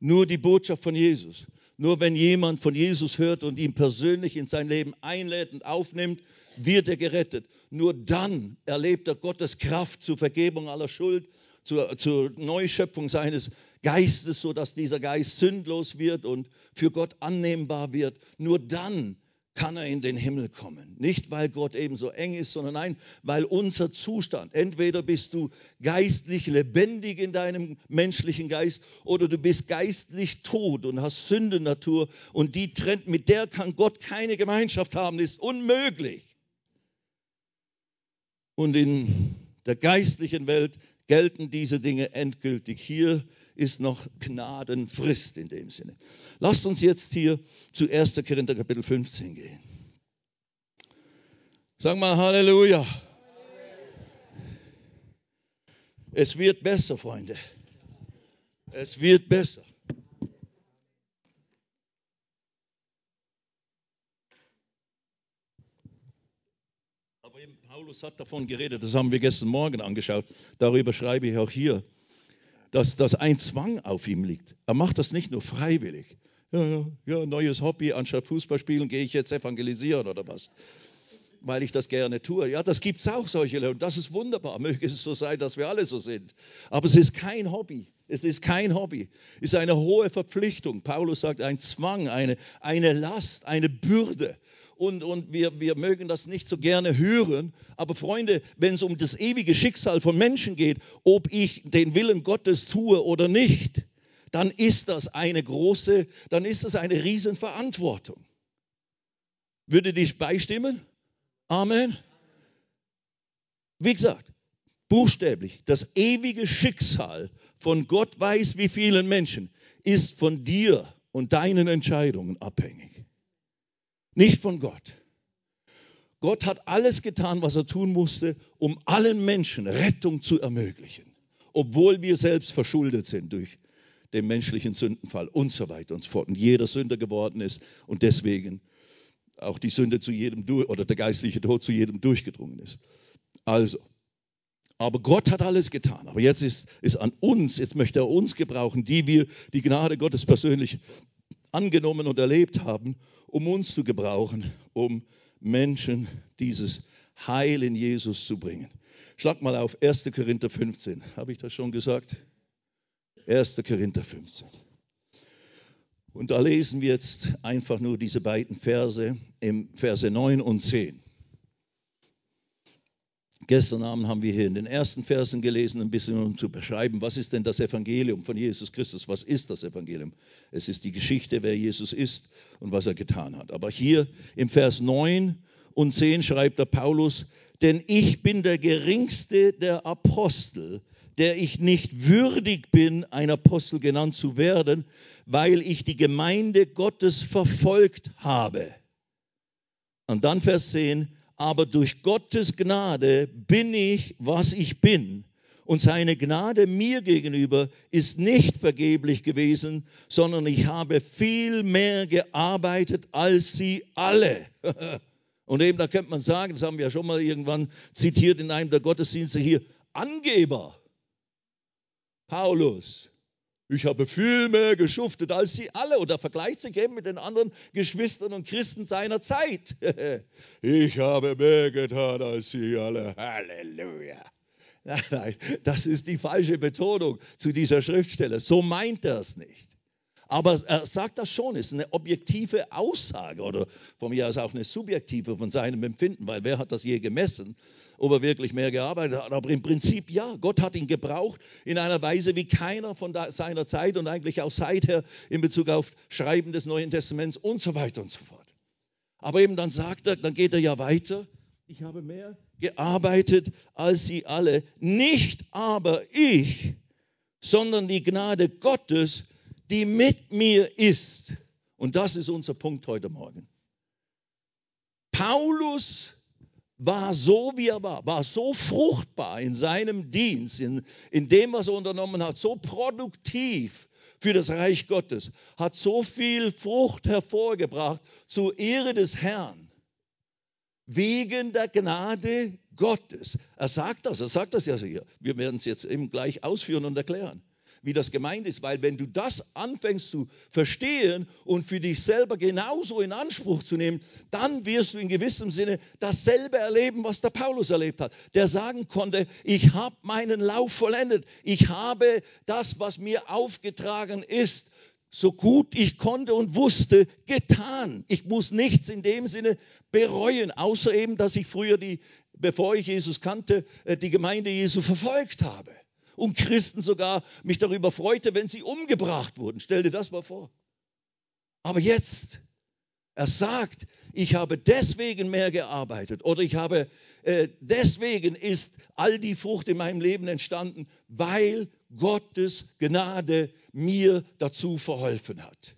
nur die Botschaft von Jesus, nur wenn jemand von Jesus hört und ihn persönlich in sein Leben einlädt und aufnimmt, wird er gerettet. Nur dann erlebt er Gottes Kraft zur Vergebung aller Schuld, zur, zur Neuschöpfung seines Geistes, sodass dieser Geist sündlos wird und für Gott annehmbar wird. Nur dann kann er in den Himmel kommen. Nicht, weil Gott eben so eng ist, sondern nein, weil unser Zustand, entweder bist du geistlich lebendig in deinem menschlichen Geist oder du bist geistlich tot und hast Sündennatur und die trennt, mit der kann Gott keine Gemeinschaft haben, ist unmöglich. Und in der geistlichen Welt gelten diese Dinge endgültig. Hier ist noch Gnadenfrist in dem Sinne. Lasst uns jetzt hier zu 1. Korinther Kapitel 15 gehen. Sag mal Halleluja. Es wird besser, Freunde. Es wird besser. Paulus hat davon geredet, das haben wir gestern Morgen angeschaut. Darüber schreibe ich auch hier dass, dass ein Zwang auf ihm liegt. Er macht das nicht nur freiwillig. Ja, ja, ja neues Hobby, anstatt Fußball spielen gehe ich jetzt evangelisieren oder was. Weil ich das gerne tue. Ja, das gibt es auch solche Leute. Das ist wunderbar. Möge es so sein, dass wir alle so sind. Aber es ist kein Hobby. Es ist kein Hobby. Es ist eine hohe Verpflichtung. Paulus sagt, ein Zwang, eine, eine Last, eine Bürde und, und wir, wir mögen das nicht so gerne hören. Aber Freunde, wenn es um das ewige Schicksal von Menschen geht, ob ich den Willen Gottes tue oder nicht, dann ist das eine große, dann ist das eine Riesenverantwortung. Würde dich beistimmen? Amen. Wie gesagt, buchstäblich, das ewige Schicksal von Gott weiß wie vielen Menschen ist von dir und deinen Entscheidungen abhängig nicht von Gott. Gott hat alles getan, was er tun musste, um allen Menschen Rettung zu ermöglichen, obwohl wir selbst verschuldet sind durch den menschlichen Sündenfall und so weiter und so fort. Und jeder Sünder geworden ist und deswegen auch die Sünde zu jedem oder der geistliche Tod zu jedem durchgedrungen ist. Also, aber Gott hat alles getan. Aber jetzt ist es an uns, jetzt möchte er uns gebrauchen, die wir die Gnade Gottes persönlich angenommen und erlebt haben, um uns zu gebrauchen, um Menschen dieses Heil in Jesus zu bringen. Schlag mal auf 1. Korinther 15. Habe ich das schon gesagt? 1. Korinther 15. Und da lesen wir jetzt einfach nur diese beiden Verse im Verse 9 und 10. Gestern Abend haben wir hier in den ersten Versen gelesen, ein bisschen um zu beschreiben, was ist denn das Evangelium von Jesus Christus? Was ist das Evangelium? Es ist die Geschichte, wer Jesus ist und was er getan hat. Aber hier im Vers 9 und 10 schreibt der Paulus, denn ich bin der geringste der Apostel, der ich nicht würdig bin, ein Apostel genannt zu werden, weil ich die Gemeinde Gottes verfolgt habe. Und dann Vers 10, aber durch Gottes Gnade bin ich, was ich bin. Und seine Gnade mir gegenüber ist nicht vergeblich gewesen, sondern ich habe viel mehr gearbeitet als sie alle. Und eben, da könnte man sagen, das haben wir ja schon mal irgendwann zitiert in einem der Gottesdienste hier, Angeber. Paulus, ich habe viel mehr geschuftet als sie alle. Und er vergleicht sich eben mit den anderen Geschwistern und Christen seiner Zeit. ich habe mehr getan als sie alle. Halleluja. Nein, nein, das ist die falsche Betonung zu dieser Schriftstelle. So meint er es nicht. Aber er sagt das schon, ist eine objektive Aussage oder von mir aus auch eine subjektive von seinem Empfinden, weil wer hat das je gemessen? ob er wirklich mehr gearbeitet hat. Aber im Prinzip ja, Gott hat ihn gebraucht in einer Weise wie keiner von seiner Zeit und eigentlich auch seither in Bezug auf Schreiben des Neuen Testaments und so weiter und so fort. Aber eben dann sagt er, dann geht er ja weiter. Ich habe mehr gearbeitet als sie alle. Nicht aber ich, sondern die Gnade Gottes, die mit mir ist. Und das ist unser Punkt heute Morgen. Paulus war so, wie er war, war so fruchtbar in seinem Dienst, in, in dem, was er unternommen hat, so produktiv für das Reich Gottes, hat so viel Frucht hervorgebracht zur Ehre des Herrn, wegen der Gnade Gottes. Er sagt das, er sagt das ja hier. Wir werden es jetzt eben gleich ausführen und erklären wie das gemeint ist, weil wenn du das anfängst zu verstehen und für dich selber genauso in Anspruch zu nehmen, dann wirst du in gewissem Sinne dasselbe erleben, was der Paulus erlebt hat, der sagen konnte, ich habe meinen Lauf vollendet, ich habe das, was mir aufgetragen ist, so gut ich konnte und wusste, getan. Ich muss nichts in dem Sinne bereuen, außer eben, dass ich früher die, bevor ich Jesus kannte, äh, die Gemeinde Jesu verfolgt habe und Christen sogar mich darüber freute, wenn sie umgebracht wurden. Stell dir das mal vor. Aber jetzt, er sagt, ich habe deswegen mehr gearbeitet oder ich habe äh, deswegen ist all die Frucht in meinem Leben entstanden, weil Gottes Gnade mir dazu verholfen hat.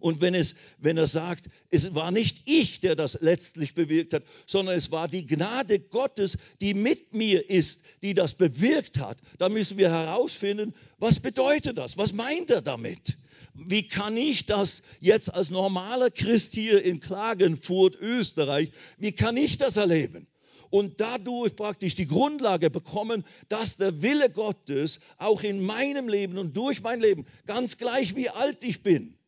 Und wenn, es, wenn er sagt, es war nicht ich, der das letztlich bewirkt hat, sondern es war die Gnade Gottes, die mit mir ist, die das bewirkt hat, dann müssen wir herausfinden, was bedeutet das? Was meint er damit? Wie kann ich das jetzt als normaler Christ hier in Klagenfurt, Österreich, wie kann ich das erleben? und dadurch praktisch die Grundlage bekommen, dass der Wille Gottes auch in meinem Leben und durch mein Leben, ganz gleich wie alt ich bin,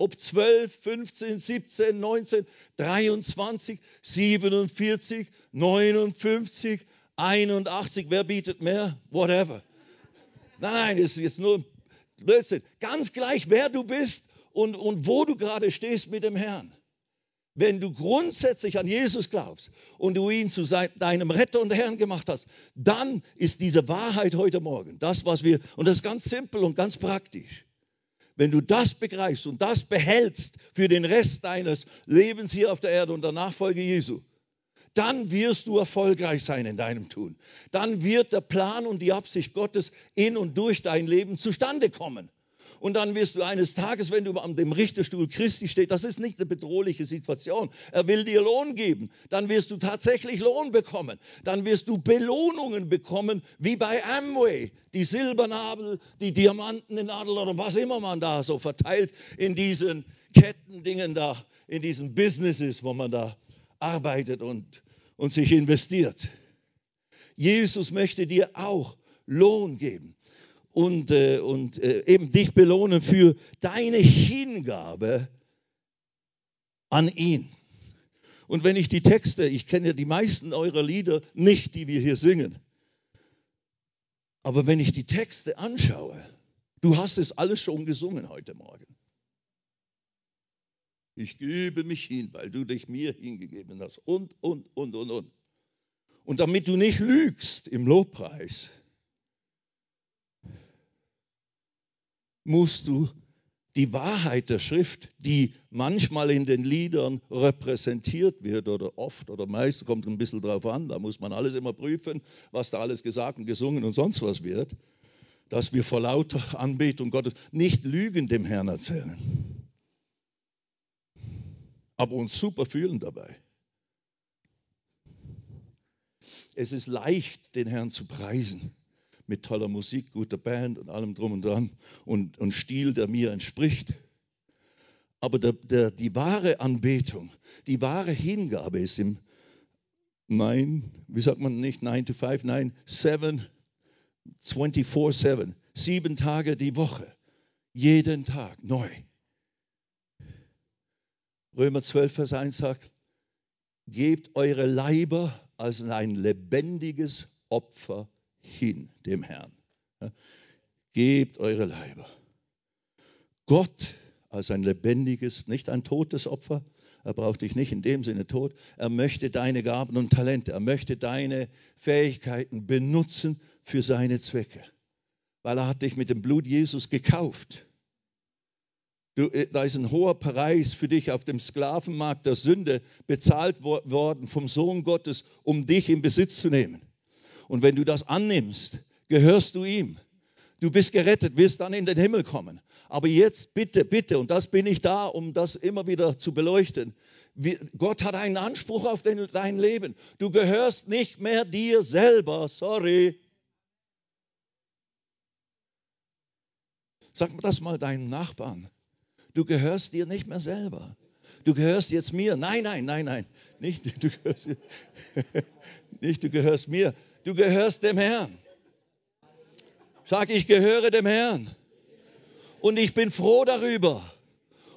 ob 12, 15, 17, 19, 23, 47, 59, 81, wer bietet mehr? Whatever. Nein, nein, das ist jetzt nur Blödsinn. Ganz gleich, wer du bist und, und wo du gerade stehst mit dem Herrn. Wenn du grundsätzlich an Jesus glaubst und du ihn zu deinem Retter und Herrn gemacht hast, dann ist diese Wahrheit heute Morgen das, was wir, und das ist ganz simpel und ganz praktisch. Wenn du das begreifst und das behältst für den Rest deines Lebens hier auf der Erde und der Nachfolge Jesu, dann wirst du erfolgreich sein in deinem Tun. Dann wird der Plan und die Absicht Gottes in und durch dein Leben zustande kommen und dann wirst du eines Tages, wenn du an dem Richterstuhl Christi stehst, das ist nicht eine bedrohliche Situation. Er will dir Lohn geben. Dann wirst du tatsächlich Lohn bekommen. Dann wirst du Belohnungen bekommen, wie bei Amway. Die Silbernadel, die Diamantennadel oder was immer man da so verteilt in diesen Kettendingen da, in diesen Businesses, wo man da arbeitet und, und sich investiert. Jesus möchte dir auch Lohn geben und, äh, und äh, eben dich belohnen für deine Hingabe an ihn. Und wenn ich die Texte, ich kenne ja die meisten eurer Lieder nicht, die wir hier singen, aber wenn ich die Texte anschaue, du hast es alles schon gesungen heute Morgen. Ich gebe mich hin, weil du dich mir hingegeben hast und, und, und, und, und. Und damit du nicht lügst im Lobpreis, musst du die Wahrheit der Schrift, die manchmal in den Liedern repräsentiert wird oder oft oder meist, kommt ein bisschen drauf an, da muss man alles immer prüfen, was da alles gesagt und gesungen und sonst was wird, dass wir vor lauter Anbetung Gottes nicht Lügen dem Herrn erzählen, aber uns super fühlen dabei. Es ist leicht, den Herrn zu preisen mit toller Musik, guter Band und allem drum und dran und, und Stil, der mir entspricht. Aber der, der, die wahre Anbetung, die wahre Hingabe ist im Nein, wie sagt man nicht 9 to 5, nein, 7, 24-7, sieben Tage die Woche, jeden Tag neu. Römer 12, Vers 1 sagt, gebt eure Leiber als ein lebendiges Opfer hin dem Herrn. Gebt eure Leiber. Gott als ein lebendiges, nicht ein totes Opfer, er braucht dich nicht in dem Sinne tot. Er möchte deine Gaben und Talente, er möchte deine Fähigkeiten benutzen für seine Zwecke, weil er hat dich mit dem Blut Jesus gekauft. Du, äh, da ist ein hoher Preis für dich auf dem Sklavenmarkt der Sünde bezahlt worden vom Sohn Gottes, um dich in Besitz zu nehmen. Und wenn du das annimmst, gehörst du ihm. Du bist gerettet, wirst dann in den Himmel kommen. Aber jetzt bitte, bitte, und das bin ich da, um das immer wieder zu beleuchten. Gott hat einen Anspruch auf dein Leben. Du gehörst nicht mehr dir selber, sorry. Sag das mal deinem Nachbarn. Du gehörst dir nicht mehr selber. Du gehörst jetzt mir. Nein, nein, nein, nein. Nicht du gehörst, nicht, du gehörst mir. Du gehörst dem Herrn. Sag, ich gehöre dem Herrn. Und ich bin froh darüber.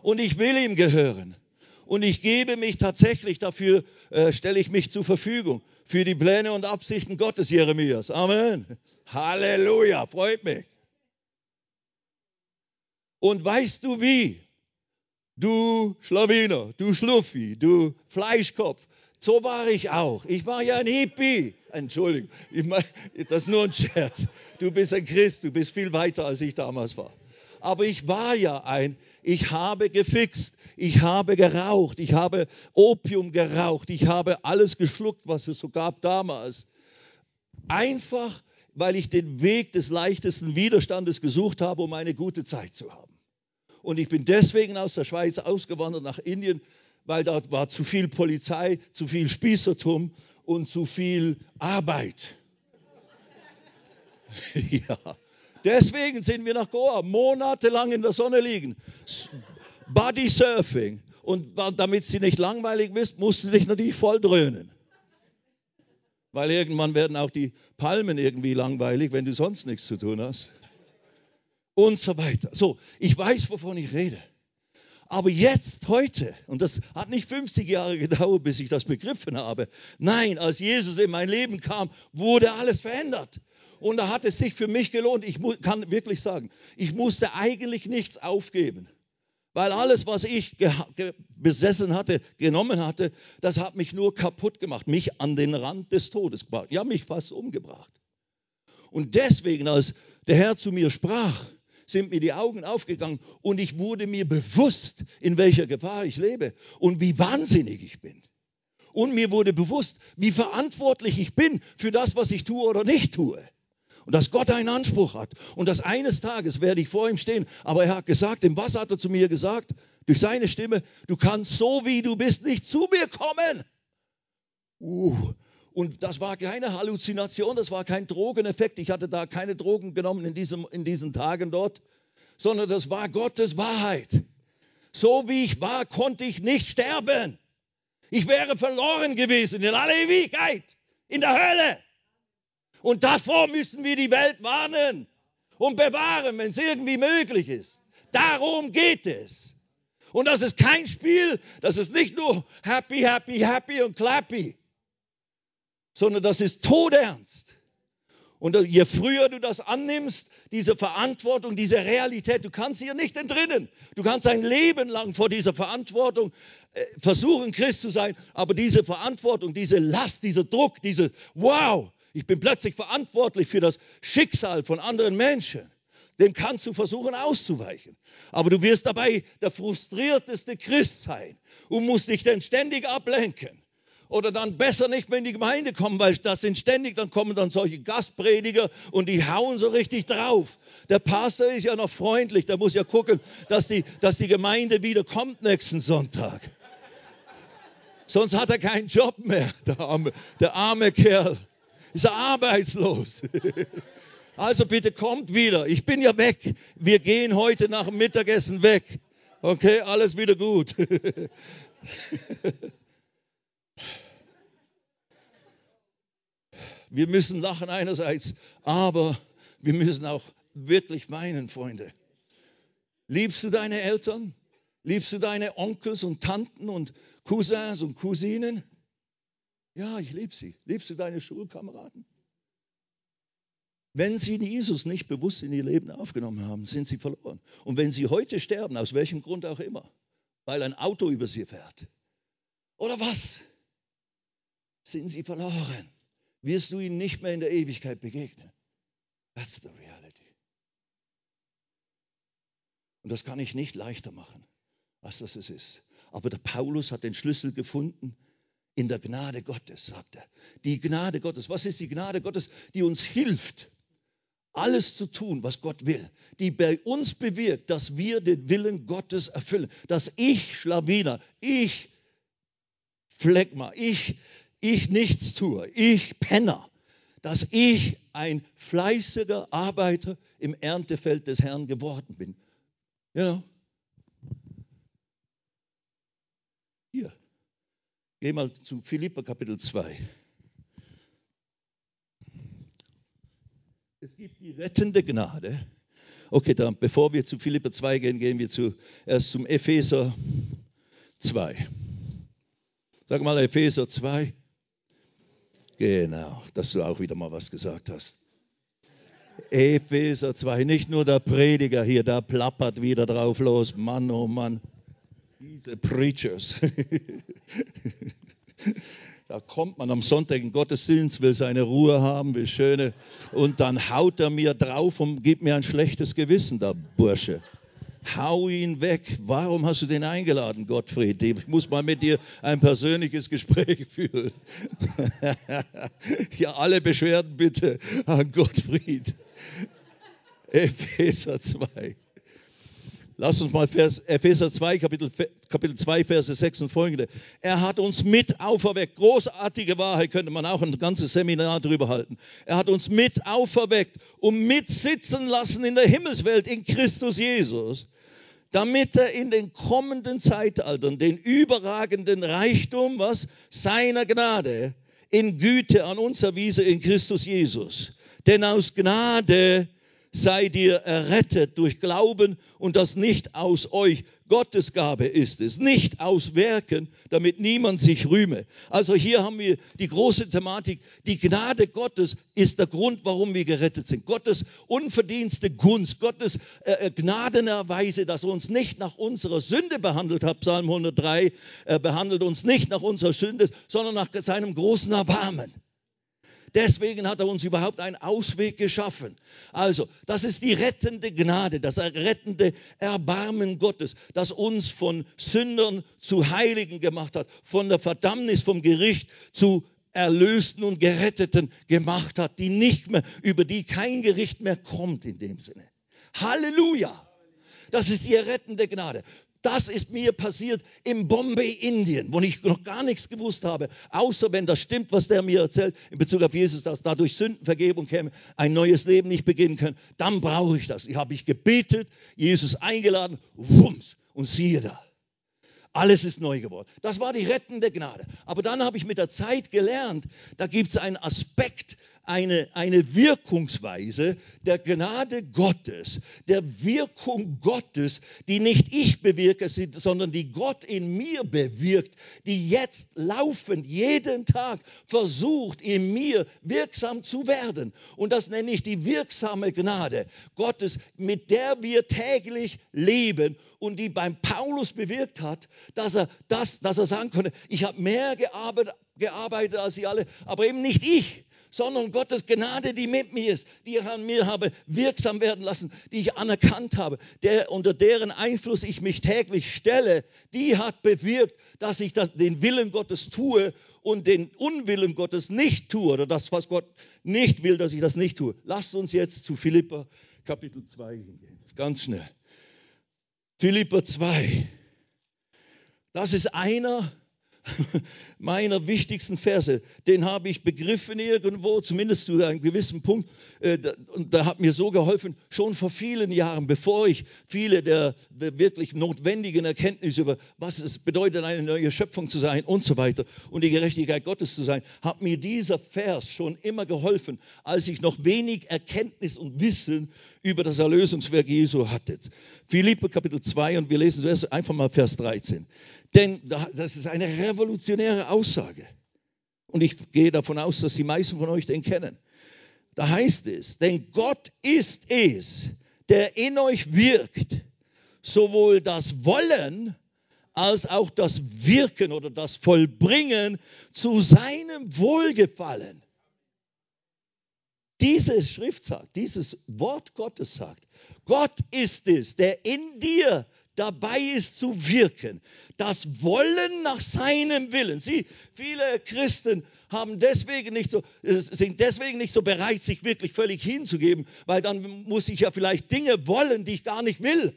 Und ich will ihm gehören. Und ich gebe mich tatsächlich dafür, äh, stelle ich mich zur Verfügung für die Pläne und Absichten Gottes, Jeremias. Amen. Halleluja, freut mich. Und weißt du wie? Du Schlawiner, du Schluffi, du Fleischkopf, so war ich auch. Ich war ja ein Hippie. Entschuldigung, ich mein, das ist nur ein Scherz. Du bist ein Christ, du bist viel weiter, als ich damals war. Aber ich war ja ein, ich habe gefixt, ich habe geraucht, ich habe Opium geraucht, ich habe alles geschluckt, was es so gab damals. Einfach, weil ich den Weg des leichtesten Widerstandes gesucht habe, um eine gute Zeit zu haben. Und ich bin deswegen aus der Schweiz ausgewandert nach Indien, weil dort war zu viel Polizei, zu viel Spießertum und zu viel Arbeit. ja. Deswegen sind wir nach Goa monatelang in der Sonne liegen. Body Surfing. Und damit sie nicht langweilig ist, musst du dich natürlich voll dröhnen. Weil irgendwann werden auch die Palmen irgendwie langweilig, wenn du sonst nichts zu tun hast. Und so weiter. So, ich weiß, wovon ich rede. Aber jetzt, heute, und das hat nicht 50 Jahre gedauert, bis ich das begriffen habe. Nein, als Jesus in mein Leben kam, wurde alles verändert. Und da hat es sich für mich gelohnt. Ich kann wirklich sagen, ich musste eigentlich nichts aufgeben. Weil alles, was ich besessen hatte, genommen hatte, das hat mich nur kaputt gemacht, mich an den Rand des Todes gebracht. Ja, mich fast umgebracht. Und deswegen, als der Herr zu mir sprach, sind mir die Augen aufgegangen und ich wurde mir bewusst, in welcher Gefahr ich lebe und wie wahnsinnig ich bin. Und mir wurde bewusst, wie verantwortlich ich bin für das, was ich tue oder nicht tue. Und dass Gott einen Anspruch hat. Und dass eines Tages werde ich vor ihm stehen. Aber er hat gesagt, im was hat er zu mir gesagt? Durch seine Stimme, du kannst so wie du bist nicht zu mir kommen. Uh, und das war keine Halluzination, das war kein Drogeneffekt. Ich hatte da keine Drogen genommen in, diesem, in diesen Tagen dort, sondern das war Gottes Wahrheit. So wie ich war, konnte ich nicht sterben. Ich wäre verloren gewesen in aller Ewigkeit, in der Hölle. Und davor müssen wir die Welt warnen und bewahren, wenn es irgendwie möglich ist. Darum geht es. Und das ist kein Spiel, das ist nicht nur happy, happy, happy und clappy sondern das ist todernst. Und je früher du das annimmst, diese Verantwortung, diese Realität, du kannst hier nicht entrinnen. Du kannst ein Leben lang vor dieser Verantwortung äh, versuchen, Christ zu sein, aber diese Verantwortung, diese Last, dieser Druck, diese Wow, ich bin plötzlich verantwortlich für das Schicksal von anderen Menschen, dem kannst du versuchen auszuweichen. Aber du wirst dabei der frustrierteste Christ sein und musst dich dann ständig ablenken oder dann besser nicht mehr in die Gemeinde kommen, weil das sind ständig, dann kommen dann solche Gastprediger und die hauen so richtig drauf. Der Pastor ist ja noch freundlich, der muss ja gucken, dass die, dass die Gemeinde wieder kommt nächsten Sonntag. Sonst hat er keinen Job mehr, der arme, der arme Kerl. Ist er arbeitslos. Also bitte kommt wieder. Ich bin ja weg. Wir gehen heute nach dem Mittagessen weg. Okay, alles wieder gut. Wir müssen lachen einerseits, aber wir müssen auch wirklich weinen, Freunde. Liebst du deine Eltern? Liebst du deine Onkels und Tanten und Cousins und Cousinen? Ja, ich liebe sie. Liebst du deine Schulkameraden? Wenn sie Jesus nicht bewusst in ihr Leben aufgenommen haben, sind sie verloren. Und wenn sie heute sterben, aus welchem Grund auch immer, weil ein Auto über sie fährt oder was, sind sie verloren wirst du ihnen nicht mehr in der Ewigkeit begegnen. That's the reality. Und das kann ich nicht leichter machen, als das es ist. Aber der Paulus hat den Schlüssel gefunden in der Gnade Gottes, sagt er. Die Gnade Gottes. Was ist die Gnade Gottes? Die uns hilft, alles zu tun, was Gott will. Die bei uns bewirkt, dass wir den Willen Gottes erfüllen. Dass ich Schlawiner, ich Phlegma, ich ich nichts tue, ich Penner, dass ich ein fleißiger Arbeiter im Erntefeld des Herrn geworden bin. Ja. Hier, geh mal zu Philippa Kapitel 2. Es gibt die rettende Gnade. Okay, dann, bevor wir zu Philippa 2 gehen, gehen wir zu, erst zum Epheser 2. Sag mal Epheser 2. Genau, dass du auch wieder mal was gesagt hast. Epheser 2, nicht nur der Prediger hier, der plappert wieder drauf los. Mann, oh Mann, diese Preachers. Da kommt man am Sonntag in Gottesdienst, will seine Ruhe haben, will schöne, und dann haut er mir drauf und gibt mir ein schlechtes Gewissen, der Bursche. Hau ihn weg. Warum hast du den eingeladen, Gottfried? Ich muss mal mit dir ein persönliches Gespräch führen. ja, alle Beschwerden bitte an Gottfried. Epheser 2. Lass uns mal Vers, Epheser 2, Kapitel, Kapitel 2, Verse 6 und folgende. Er hat uns mit auferweckt. Großartige Wahrheit könnte man auch ein ganzes Seminar drüber halten. Er hat uns mit auferweckt und mitsitzen lassen in der Himmelswelt in Christus Jesus damit er in den kommenden Zeitaltern den überragenden Reichtum, was seiner Gnade in Güte an uns erwiese in Christus Jesus. Denn aus Gnade seid ihr errettet durch Glauben und das nicht aus euch. Gottes Gabe ist es, nicht aus Werken, damit niemand sich rühme. Also hier haben wir die große Thematik. Die Gnade Gottes ist der Grund, warum wir gerettet sind. Gottes unverdienste Gunst, Gottes äh, äh Gnadenerweise, dass er uns nicht nach unserer Sünde behandelt hat. Psalm 103 äh, behandelt uns nicht nach unserer Sünde, sondern nach seinem großen Erbarmen. Deswegen hat er uns überhaupt einen Ausweg geschaffen. Also, das ist die rettende Gnade, das rettende Erbarmen Gottes, das uns von Sündern zu Heiligen gemacht hat, von der Verdammnis, vom Gericht zu Erlösten und Geretteten gemacht hat, die nicht mehr, über die kein Gericht mehr kommt in dem Sinne. Halleluja! Das ist die rettende Gnade. Das ist mir passiert in Bombay, Indien, wo ich noch gar nichts gewusst habe, außer wenn das stimmt, was der mir erzählt in Bezug auf Jesus, dass dadurch Sündenvergebung käme, ein neues Leben nicht beginnen können. Dann brauche ich das. Ich habe ich gebetet, Jesus eingeladen, wumms, und siehe da. Alles ist neu geworden. Das war die rettende Gnade. Aber dann habe ich mit der Zeit gelernt, da gibt es einen Aspekt eine, eine Wirkungsweise der Gnade Gottes, der Wirkung Gottes, die nicht ich bewirke, sondern die Gott in mir bewirkt, die jetzt laufend jeden Tag versucht, in mir wirksam zu werden. Und das nenne ich die wirksame Gnade Gottes, mit der wir täglich leben und die beim Paulus bewirkt hat, dass er, das, dass er sagen konnte, ich habe mehr gearbeitet, gearbeitet als sie alle, aber eben nicht ich, sondern Gottes Gnade, die mit mir ist, die ich an mir habe wirksam werden lassen, die ich anerkannt habe, der, unter deren Einfluss ich mich täglich stelle, die hat bewirkt, dass ich das, den Willen Gottes tue und den Unwillen Gottes nicht tue oder das, was Gott nicht will, dass ich das nicht tue. Lasst uns jetzt zu Philippa Kapitel 2 hingehen. Ganz schnell. Philippa 2. Das ist einer meiner wichtigsten Verse. Den habe ich begriffen irgendwo, zumindest zu einem gewissen Punkt. Äh, und da hat mir so geholfen, schon vor vielen Jahren, bevor ich viele der wirklich notwendigen Erkenntnisse über, was es bedeutet, eine neue Schöpfung zu sein und so weiter und die Gerechtigkeit Gottes zu sein, hat mir dieser Vers schon immer geholfen, als ich noch wenig Erkenntnis und Wissen über das Erlösungswerk Jesu hatte. Philippe Kapitel 2 und wir lesen zuerst einfach mal Vers 13. Denn das ist eine revolutionäre Aussage. Und ich gehe davon aus, dass die meisten von euch den kennen. Da heißt es, denn Gott ist es, der in euch wirkt, sowohl das Wollen als auch das Wirken oder das Vollbringen zu seinem Wohlgefallen. Diese Schrift sagt, dieses Wort Gottes sagt, Gott ist es, der in dir dabei ist zu wirken. Das Wollen nach seinem Willen. Sie, viele Christen haben deswegen nicht so, äh, sind deswegen nicht so bereit, sich wirklich völlig hinzugeben, weil dann muss ich ja vielleicht Dinge wollen, die ich gar nicht will.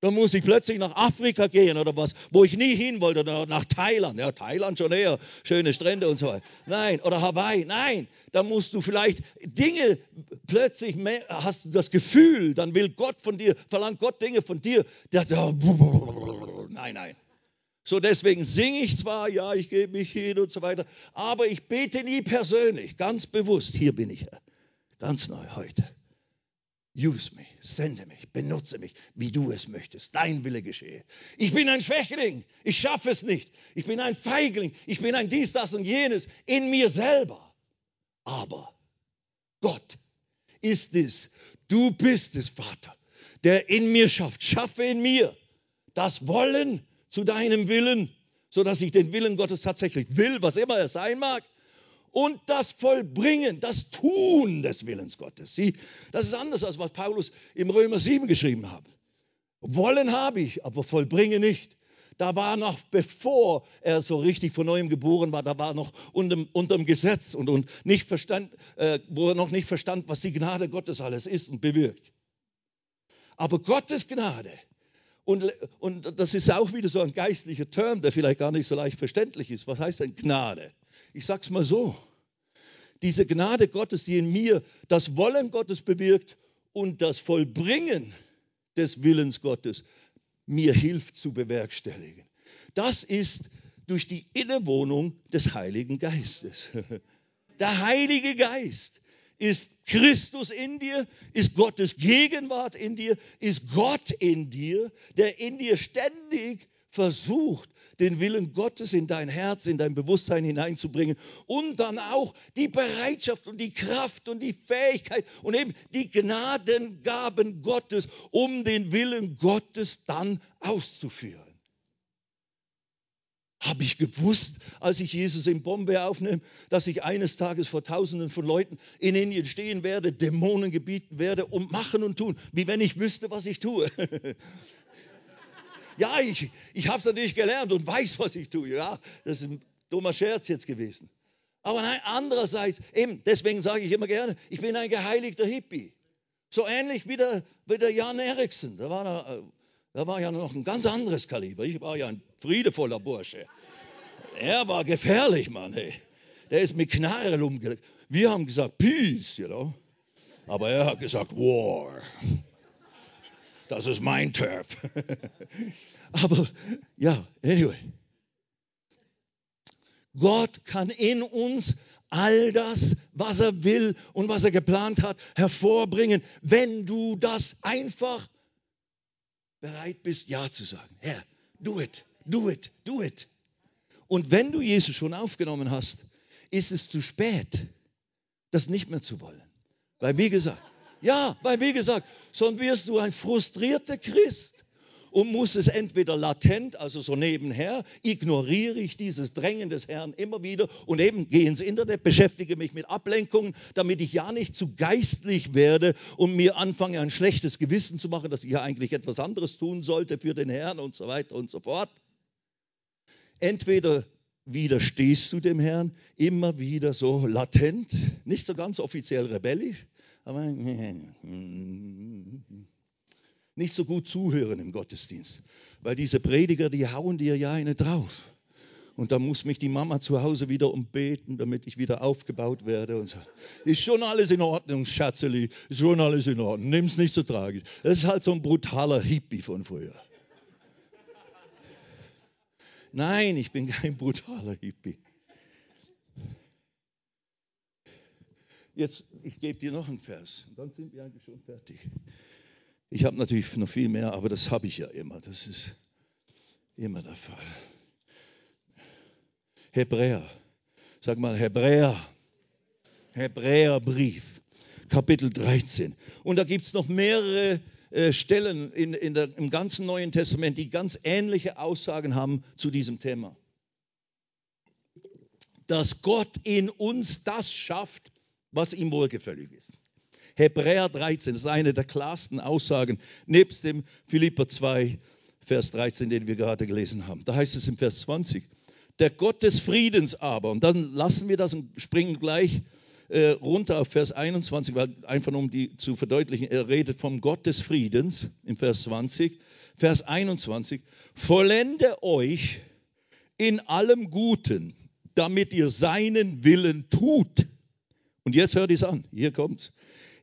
Dann muss ich plötzlich nach Afrika gehen oder was, wo ich nie hin wollte, oder nach Thailand. Ja, Thailand schon eher, schöne Strände und so weiter. Nein, oder Hawaii. Nein, dann musst du vielleicht Dinge plötzlich, mehr, hast du das Gefühl, dann will Gott von dir, verlangt Gott Dinge von dir. Nein, nein. So deswegen singe ich zwar, ja, ich gebe mich hin und so weiter, aber ich bete nie persönlich, ganz bewusst. Hier bin ich, ganz neu heute. Use me, sende mich, benutze mich, wie du es möchtest. Dein Wille geschehe. Ich bin ein Schwächling, ich schaffe es nicht. Ich bin ein Feigling, ich bin ein dies, das und jenes in mir selber. Aber Gott ist es, du bist es, Vater, der in mir schafft. Schaffe in mir das Wollen zu deinem Willen, sodass ich den Willen Gottes tatsächlich will, was immer er sein mag und das Vollbringen, das Tun des Willens Gottes. Sie, das ist anders als was Paulus im Römer 7 geschrieben hat. Wollen habe ich, aber vollbringe nicht. Da war noch, bevor er so richtig von neuem geboren war, da war noch unter, dem Gesetz und, und nicht verstand, äh, wo er noch nicht verstand, was die Gnade Gottes alles ist und bewirkt. Aber Gottes Gnade, und, und das ist auch wieder so ein geistlicher Term, der vielleicht gar nicht so leicht verständlich ist. Was heißt denn Gnade? Ich sage es mal so, diese Gnade Gottes, die in mir das Wollen Gottes bewirkt und das Vollbringen des Willens Gottes mir hilft zu bewerkstelligen. Das ist durch die Innewohnung des Heiligen Geistes. Der Heilige Geist ist Christus in dir, ist Gottes Gegenwart in dir, ist Gott in dir, der in dir ständig versucht, den Willen Gottes in dein Herz, in dein Bewusstsein hineinzubringen und dann auch die Bereitschaft und die Kraft und die Fähigkeit und eben die Gnadengaben Gottes, um den Willen Gottes dann auszuführen. Habe ich gewusst, als ich Jesus in Bombay aufnehme, dass ich eines Tages vor Tausenden von Leuten in Indien stehen werde, Dämonen gebieten werde und machen und tun, wie wenn ich wüsste, was ich tue. Ja, ich, ich habe es natürlich gelernt und weiß, was ich tue. Ja, das ist ein dummer Scherz jetzt gewesen. Aber nein, andererseits, eben, deswegen sage ich immer gerne, ich bin ein geheiligter Hippie. So ähnlich wie der, wie der Jan Eriksen. Da war, da, da war ja noch ein ganz anderes Kaliber. Ich war ja ein friedevoller Bursche. Er war gefährlich, Mann. Hey. Der ist mit Knarren umgelegt. Wir haben gesagt, Peace, you know. Aber er hat gesagt, War das ist mein Turf. Aber ja, anyway. Gott kann in uns all das, was er will und was er geplant hat, hervorbringen, wenn du das einfach bereit bist, Ja zu sagen. Herr, do it, do it, do it. Und wenn du Jesus schon aufgenommen hast, ist es zu spät, das nicht mehr zu wollen. Weil wie gesagt, ja, weil wie gesagt, sonst wirst du ein frustrierter Christ und muss es entweder latent, also so nebenher, ignoriere ich dieses Drängen des Herrn immer wieder und eben gehe ins Internet, beschäftige mich mit Ablenkungen, damit ich ja nicht zu geistlich werde und mir anfange ein schlechtes Gewissen zu machen, dass ich ja eigentlich etwas anderes tun sollte für den Herrn und so weiter und so fort. Entweder widerstehst du dem Herrn immer wieder so latent, nicht so ganz offiziell rebellisch, aber nicht so gut zuhören im Gottesdienst. Weil diese Prediger, die hauen dir ja eine drauf. Und da muss mich die Mama zu Hause wieder umbeten, damit ich wieder aufgebaut werde. Und so. Ist schon alles in Ordnung, Schatzeli. Ist schon alles in Ordnung. Nimm es nicht so tragisch. Das ist halt so ein brutaler Hippie von früher. Nein, ich bin kein brutaler Hippie. Jetzt, ich gebe dir noch einen Vers. Und dann sind wir eigentlich schon fertig. Ich habe natürlich noch viel mehr, aber das habe ich ja immer. Das ist immer der Fall. Hebräer. Sag mal Hebräer. Hebräerbrief. Kapitel 13. Und da gibt es noch mehrere äh, Stellen in, in der, im ganzen Neuen Testament, die ganz ähnliche Aussagen haben zu diesem Thema. Dass Gott in uns das schafft, was ihm wohlgefällig ist. Hebräer 13, das ist eine der klarsten Aussagen, nebst dem Philipper 2, Vers 13, den wir gerade gelesen haben. Da heißt es im Vers 20, der Gott des Friedens aber, und dann lassen wir das und springen gleich äh, runter auf Vers 21, weil einfach um die zu verdeutlichen, er redet vom Gott des Friedens im Vers 20. Vers 21, vollende euch in allem Guten, damit ihr seinen Willen tut. Und jetzt hört es an, hier kommt's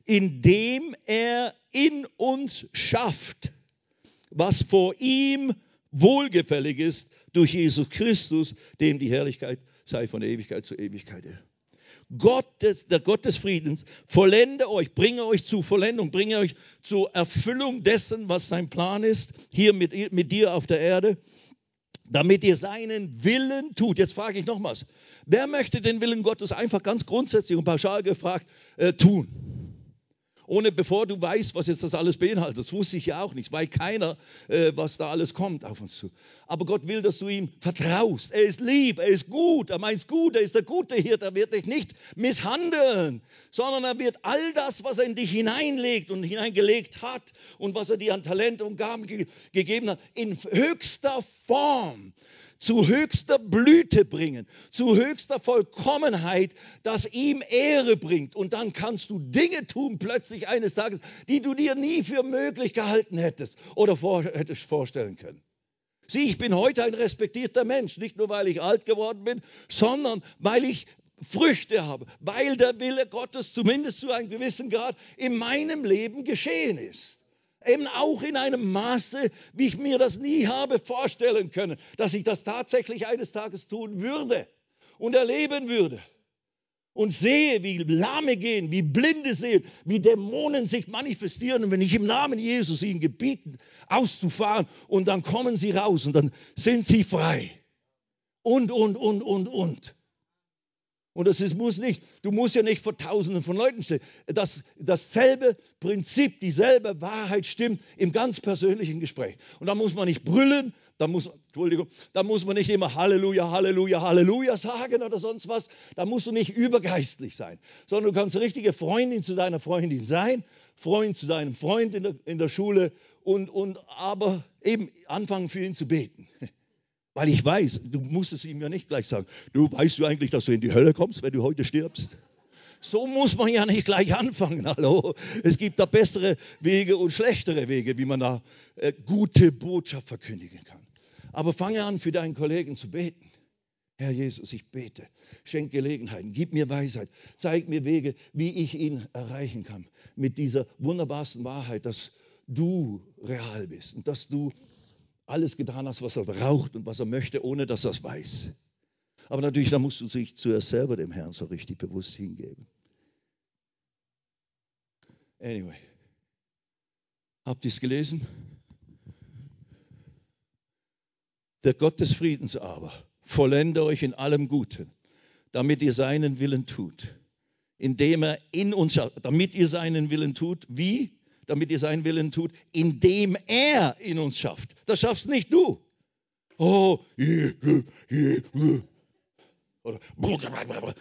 indem er in uns schafft, was vor ihm wohlgefällig ist durch Jesus Christus, dem die Herrlichkeit sei von Ewigkeit zu Ewigkeit. Gott, der Gott des Friedens, vollende euch, bringe euch zu Vollendung, bringe euch zur Erfüllung dessen, was sein Plan ist, hier mit, mit dir auf der Erde, damit ihr seinen Willen tut. Jetzt frage ich nochmals, wer möchte den Willen Gottes einfach ganz grundsätzlich und pauschal gefragt äh, tun? ohne bevor du weißt, was jetzt das alles beinhaltet. Das wusste ich ja auch nicht, weil keiner, äh, was da alles kommt auf uns zu. Aber Gott will, dass du ihm vertraust. Er ist lieb, er ist gut, er meint gut, er ist der gute Hirte, er wird dich nicht misshandeln, sondern er wird all das, was er in dich hineinlegt und hineingelegt hat und was er dir an Talent und Gaben ge gegeben hat, in höchster Form zu höchster Blüte bringen, zu höchster Vollkommenheit, das ihm Ehre bringt. Und dann kannst du Dinge tun plötzlich eines Tages, die du dir nie für möglich gehalten hättest oder vor, hättest vorstellen können. Sieh, ich bin heute ein respektierter Mensch, nicht nur weil ich alt geworden bin, sondern weil ich Früchte habe, weil der Wille Gottes zumindest zu einem gewissen Grad in meinem Leben geschehen ist. Eben auch in einem Maße, wie ich mir das nie habe vorstellen können, dass ich das tatsächlich eines Tages tun würde und erleben würde. Und sehe, wie Lahme gehen, wie Blinde sehen, wie Dämonen sich manifestieren. Und wenn ich im Namen Jesus ihnen gebieten, auszufahren, und dann kommen sie raus und dann sind sie frei. Und, und, und, und, und. Und das ist, muss nicht, du musst ja nicht vor Tausenden von Leuten stehen. Das, dasselbe Prinzip, dieselbe Wahrheit stimmt im ganz persönlichen Gespräch. Und da muss man nicht brüllen, da muss, Entschuldigung, da muss man nicht immer Halleluja, Halleluja, Halleluja sagen oder sonst was. Da musst du nicht übergeistlich sein, sondern du kannst richtige Freundin zu deiner Freundin sein, Freund zu deinem Freund in der, in der Schule und, und aber eben anfangen für ihn zu beten. Weil ich weiß, du musst es ihm ja nicht gleich sagen. Du weißt du eigentlich, dass du in die Hölle kommst, wenn du heute stirbst? So muss man ja nicht gleich anfangen. Hallo, es gibt da bessere Wege und schlechtere Wege, wie man da äh, gute Botschaft verkündigen kann. Aber fange an, für deinen Kollegen zu beten. Herr Jesus, ich bete, schenk Gelegenheiten, gib mir Weisheit, zeig mir Wege, wie ich ihn erreichen kann. Mit dieser wunderbarsten Wahrheit, dass du real bist und dass du alles getan hast, was er braucht und was er möchte, ohne dass er es weiß. Aber natürlich, da musst du dich zuerst selber dem Herrn so richtig bewusst hingeben. Anyway. Habt ihr es gelesen? Der Gott des Friedens aber vollende euch in allem Guten, damit ihr seinen Willen tut, indem er in uns, damit ihr seinen Willen tut, wie? Damit ihr seinen Willen tut, indem er in uns schafft. Das schaffst nicht du. Oh, oder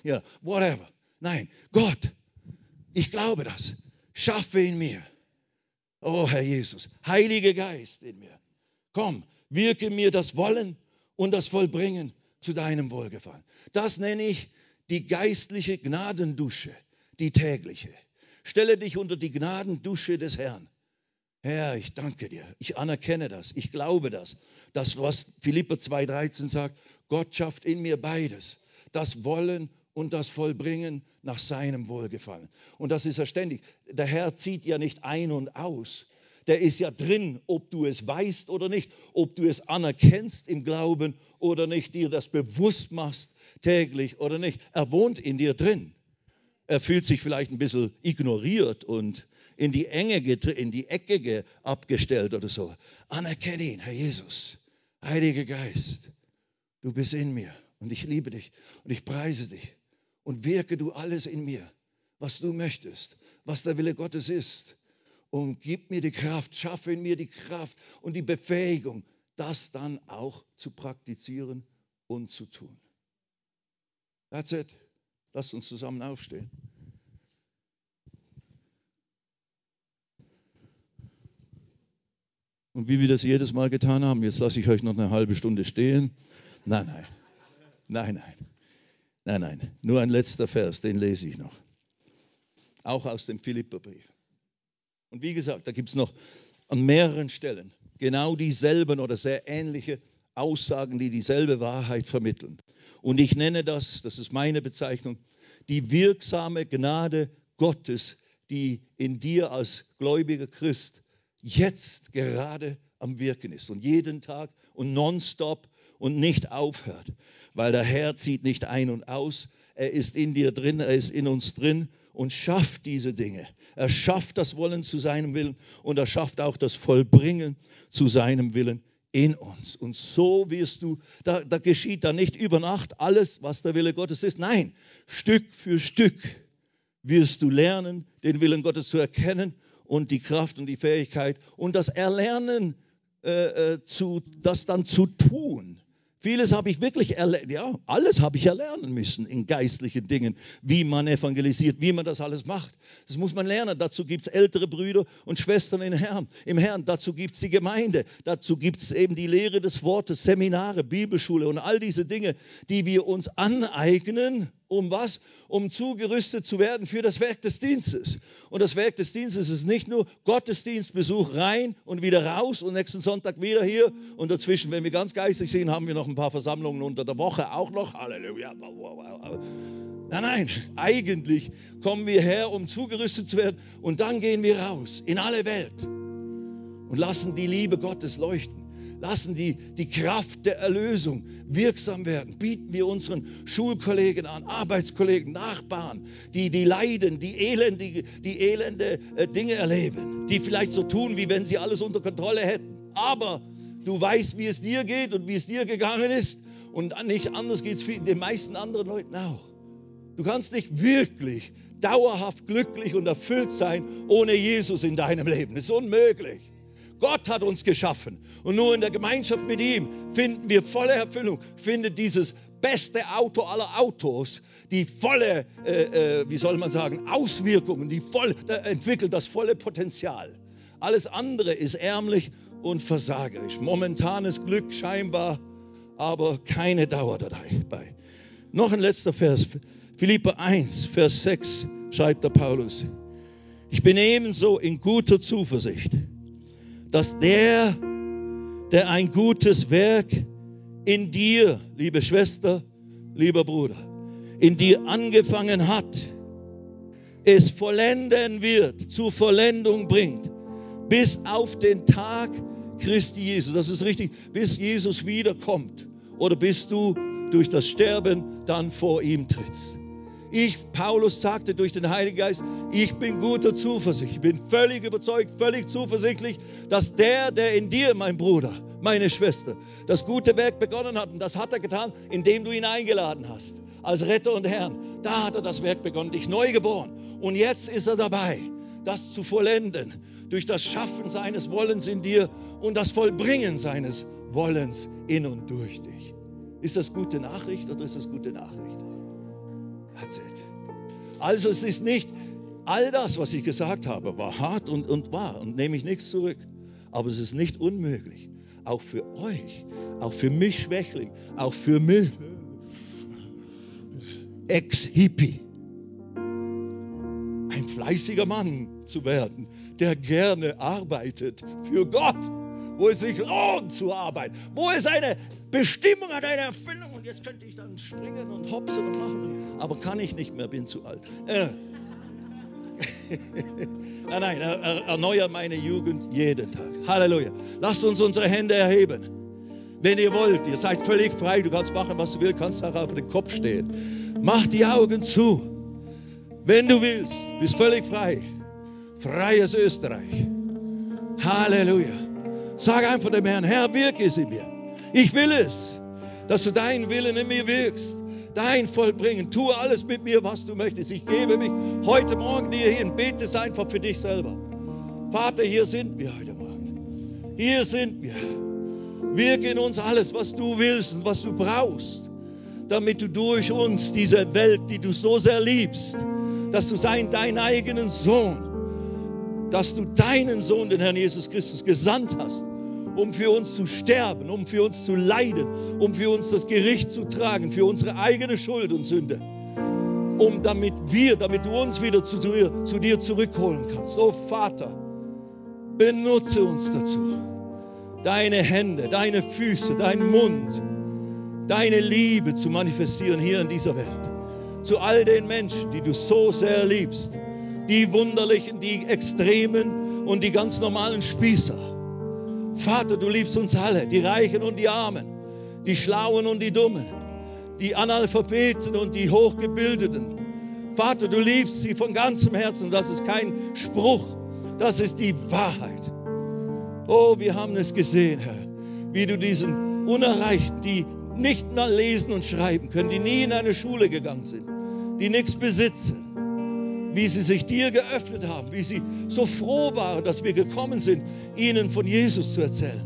ja, whatever. Nein, Gott, ich glaube das. Schaffe in mir. Oh, Herr Jesus, Heiliger Geist in mir. Komm, wirke mir das Wollen und das Vollbringen zu deinem Wohlgefallen. Das nenne ich die geistliche Gnadendusche, die tägliche. Stelle dich unter die Gnadendusche des Herrn. Herr, ich danke dir. Ich anerkenne das. Ich glaube das. Das, was Philippa 2,13 sagt, Gott schafft in mir beides. Das Wollen und das Vollbringen nach seinem Wohlgefallen. Und das ist ja ständig. Der Herr zieht ja nicht ein und aus, der ist ja drin, ob du es weißt oder nicht, ob du es anerkennst im Glauben oder nicht, dir das bewusst machst täglich oder nicht. Er wohnt in dir drin. Er fühlt sich vielleicht ein bisschen ignoriert und in die Enge, in die Ecke abgestellt oder so. Anerkenne ihn, Herr Jesus, Heiliger Geist, du bist in mir und ich liebe dich und ich preise dich und wirke du alles in mir, was du möchtest, was der Wille Gottes ist und gib mir die Kraft, schaffe in mir die Kraft und die Befähigung, das dann auch zu praktizieren und zu tun. That's it. Lasst uns zusammen aufstehen. Und wie wir das jedes Mal getan haben, jetzt lasse ich euch noch eine halbe Stunde stehen. Nein, nein, nein, nein, nein, nein. Nur ein letzter Vers, den lese ich noch. Auch aus dem Philipperbrief. Und wie gesagt, da gibt es noch an mehreren Stellen genau dieselben oder sehr ähnliche Aussagen, die dieselbe Wahrheit vermitteln. Und ich nenne das, das ist meine Bezeichnung, die wirksame Gnade Gottes, die in dir als gläubiger Christ jetzt gerade am Wirken ist und jeden Tag und nonstop und nicht aufhört, weil der Herr zieht nicht ein und aus, er ist in dir drin, er ist in uns drin und schafft diese Dinge. Er schafft das Wollen zu seinem Willen und er schafft auch das Vollbringen zu seinem Willen in uns. Und so wirst du, da, da geschieht da nicht über Nacht alles, was der Wille Gottes ist. Nein, Stück für Stück wirst du lernen, den Willen Gottes zu erkennen und die Kraft und die Fähigkeit und das Erlernen, äh, äh, zu, das dann zu tun. Vieles habe ich wirklich erlernt, ja, alles habe ich erlernen müssen in geistlichen Dingen, wie man evangelisiert, wie man das alles macht. Das muss man lernen. Dazu gibt es ältere Brüder und Schwestern im Herrn. Im Herrn. Dazu gibt es die Gemeinde. Dazu gibt es eben die Lehre des Wortes, Seminare, Bibelschule und all diese Dinge, die wir uns aneignen, um was? Um zugerüstet zu werden für das Werk des Dienstes. Und das Werk des Dienstes ist nicht nur Gottesdienstbesuch rein und wieder raus und nächsten Sonntag wieder hier. Und dazwischen, wenn wir ganz geistig sind, haben wir noch ein paar Versammlungen unter der Woche auch noch. Halleluja. Nein, nein, eigentlich kommen wir her, um zugerüstet zu werden. Und dann gehen wir raus in alle Welt und lassen die Liebe Gottes leuchten lassen die, die Kraft der Erlösung wirksam werden. Bieten wir unseren Schulkollegen an, Arbeitskollegen, Nachbarn, die, die leiden, die elende, die elende äh, Dinge erleben, die vielleicht so tun, wie wenn sie alles unter Kontrolle hätten. Aber du weißt, wie es dir geht und wie es dir gegangen ist. Und nicht anders geht es den meisten anderen Leuten auch. Du kannst nicht wirklich dauerhaft glücklich und erfüllt sein ohne Jesus in deinem Leben. Das ist unmöglich. Gott hat uns geschaffen. Und nur in der Gemeinschaft mit ihm finden wir volle Erfüllung, findet dieses beste Auto aller Autos, die volle, äh, äh, wie soll man sagen, Auswirkungen, die voll, äh, entwickelt das volle Potenzial. Alles andere ist ärmlich und versagerisch. Momentanes Glück scheinbar, aber keine Dauer dabei. Noch ein letzter Vers. Philippe 1, Vers 6 schreibt der Paulus. Ich bin ebenso in guter Zuversicht dass der, der ein gutes Werk in dir, liebe Schwester, lieber Bruder, in dir angefangen hat, es vollenden wird, zur Vollendung bringt, bis auf den Tag Christi Jesus. Das ist richtig, bis Jesus wiederkommt oder bis du durch das Sterben dann vor ihm trittst. Ich, Paulus, sagte durch den Heiligen Geist, ich bin guter Zuversicht. Ich bin völlig überzeugt, völlig zuversichtlich, dass der, der in dir, mein Bruder, meine Schwester, das gute Werk begonnen hat, und das hat er getan, indem du ihn eingeladen hast, als Retter und Herrn. Da hat er das Werk begonnen, dich neu geboren. Und jetzt ist er dabei, das zu vollenden, durch das Schaffen seines Wollens in dir und das Vollbringen seines Wollens in und durch dich. Ist das gute Nachricht oder ist das gute Nachricht? That's it. Also es ist nicht, all das, was ich gesagt habe, war hart und, und wahr und nehme ich nichts zurück. Aber es ist nicht unmöglich, auch für euch, auch für mich Schwächling, auch für mich, Ex-Hippie, ein fleißiger Mann zu werden, der gerne arbeitet für Gott, wo es sich lohnt zu arbeiten, wo es eine Bestimmung hat, eine Erfüllung. Und jetzt könnte ich dann springen und hopsen und machen, aber kann ich nicht mehr, bin zu alt. Äh. nein, nein, er, er, erneuert meine Jugend jeden Tag. Halleluja. Lasst uns unsere Hände erheben. Wenn ihr wollt, ihr seid völlig frei, du kannst machen, was du willst, kannst auch auf den Kopf stehen. Mach die Augen zu. Wenn du willst, bist völlig frei. Freies Österreich. Halleluja. Sag einfach dem Herrn, Herr, wirke es in mir. Ich will es, dass du deinen Willen in mir wirkst. Dein Vollbringen. Tue alles mit mir, was du möchtest. Ich gebe mich heute Morgen dir hin. Bete es einfach für dich selber. Vater, hier sind wir heute Morgen. Hier sind wir. Wirke in uns alles, was du willst und was du brauchst, damit du durch uns diese Welt, die du so sehr liebst, dass du sein, deinen eigenen Sohn, dass du deinen Sohn, den Herrn Jesus Christus, gesandt hast, um für uns zu sterben, um für uns zu leiden, um für uns das Gericht zu tragen, für unsere eigene Schuld und Sünde, um damit wir, damit du uns wieder zu dir, zu dir zurückholen kannst. Oh Vater, benutze uns dazu. Deine Hände, deine Füße, dein Mund, deine Liebe zu manifestieren hier in dieser Welt. Zu all den Menschen, die du so sehr liebst die wunderlichen, die extremen und die ganz normalen Spießer. Vater, du liebst uns alle, die Reichen und die Armen, die Schlauen und die Dummen, die Analphabeten und die Hochgebildeten. Vater, du liebst sie von ganzem Herzen. Das ist kein Spruch, das ist die Wahrheit. Oh, wir haben es gesehen, Herr, wie du diesen Unerreichten, die nicht mal lesen und schreiben können, die nie in eine Schule gegangen sind, die nichts besitzen, wie sie sich dir geöffnet haben, wie sie so froh waren, dass wir gekommen sind, ihnen von Jesus zu erzählen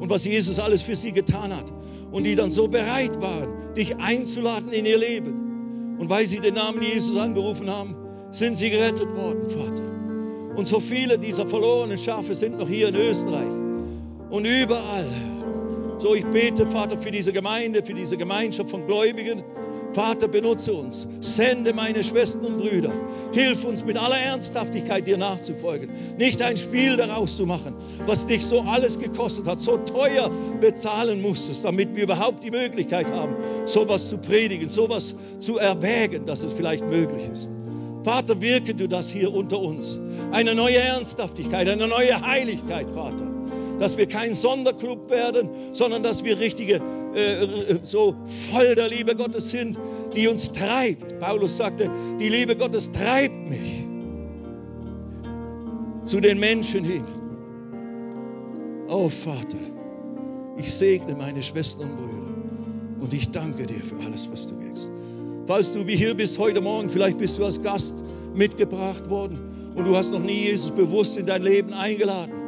und was Jesus alles für sie getan hat. Und die dann so bereit waren, dich einzuladen in ihr Leben. Und weil sie den Namen Jesus angerufen haben, sind sie gerettet worden, Vater. Und so viele dieser verlorenen Schafe sind noch hier in Österreich und überall. So, ich bete, Vater, für diese Gemeinde, für diese Gemeinschaft von Gläubigen, Vater, benutze uns. Sende meine Schwestern und Brüder. Hilf uns mit aller Ernsthaftigkeit dir nachzufolgen. Nicht ein Spiel daraus zu machen, was dich so alles gekostet hat, so teuer bezahlen musstest, damit wir überhaupt die Möglichkeit haben, sowas zu predigen, sowas zu erwägen, dass es vielleicht möglich ist. Vater, wirke du das hier unter uns. Eine neue Ernsthaftigkeit, eine neue Heiligkeit, Vater dass wir kein Sonderclub werden, sondern dass wir richtige, äh, äh, so voll der Liebe Gottes sind, die uns treibt. Paulus sagte, die Liebe Gottes treibt mich zu den Menschen hin. Oh Vater, ich segne meine Schwestern und Brüder und ich danke dir für alles, was du wirkst. Falls du wie hier bist heute Morgen, vielleicht bist du als Gast mitgebracht worden und du hast noch nie Jesus bewusst in dein Leben eingeladen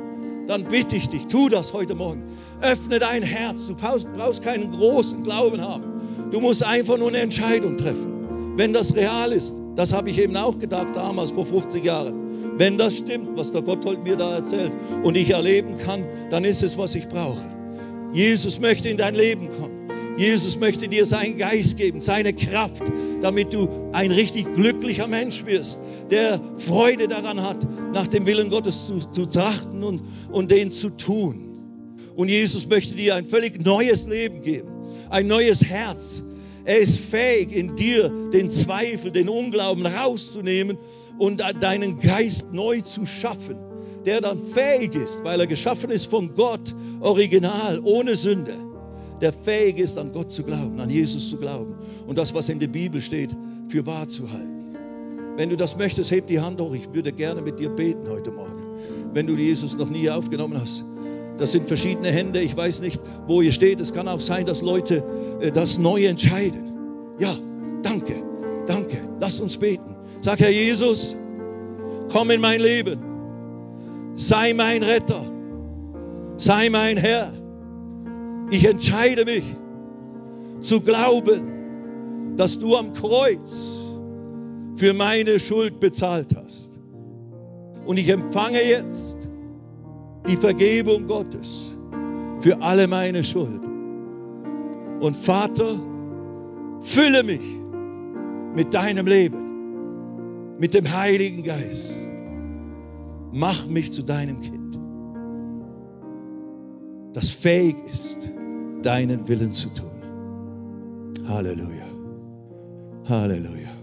dann bitte ich dich, tu das heute Morgen. Öffne dein Herz. Du brauchst keinen großen Glauben haben. Du musst einfach nur eine Entscheidung treffen. Wenn das real ist, das habe ich eben auch gedacht damals vor 50 Jahren. Wenn das stimmt, was der Gotthold mir da erzählt und ich erleben kann, dann ist es, was ich brauche. Jesus möchte in dein Leben kommen. Jesus möchte dir seinen Geist geben, seine Kraft, damit du ein richtig glücklicher Mensch wirst, der Freude daran hat, nach dem Willen Gottes zu, zu trachten und, und den zu tun. Und Jesus möchte dir ein völlig neues Leben geben, ein neues Herz. Er ist fähig, in dir den Zweifel, den Unglauben rauszunehmen und deinen Geist neu zu schaffen, der dann fähig ist, weil er geschaffen ist von Gott, original, ohne Sünde der fähig ist, an Gott zu glauben, an Jesus zu glauben und das, was in der Bibel steht, für wahr zu halten. Wenn du das möchtest, heb die Hand hoch. Ich würde gerne mit dir beten heute Morgen. Wenn du Jesus noch nie aufgenommen hast. Das sind verschiedene Hände. Ich weiß nicht, wo ihr steht. Es kann auch sein, dass Leute äh, das neu entscheiden. Ja, danke, danke. Lass uns beten. Sag, Herr Jesus, komm in mein Leben. Sei mein Retter. Sei mein Herr. Ich entscheide mich zu glauben, dass du am Kreuz für meine Schuld bezahlt hast. Und ich empfange jetzt die Vergebung Gottes für alle meine Schuld. Und Vater, fülle mich mit deinem Leben, mit dem Heiligen Geist. Mach mich zu deinem Kind, das fähig ist, deinen Willen zu tun. Halleluja. Halleluja.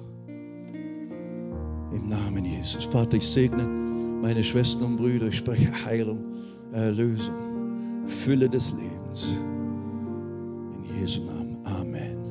Im Namen Jesus. Vater, ich segne meine Schwestern und Brüder. Ich spreche Heilung, Erlösung, Fülle des Lebens. In Jesu Namen. Amen.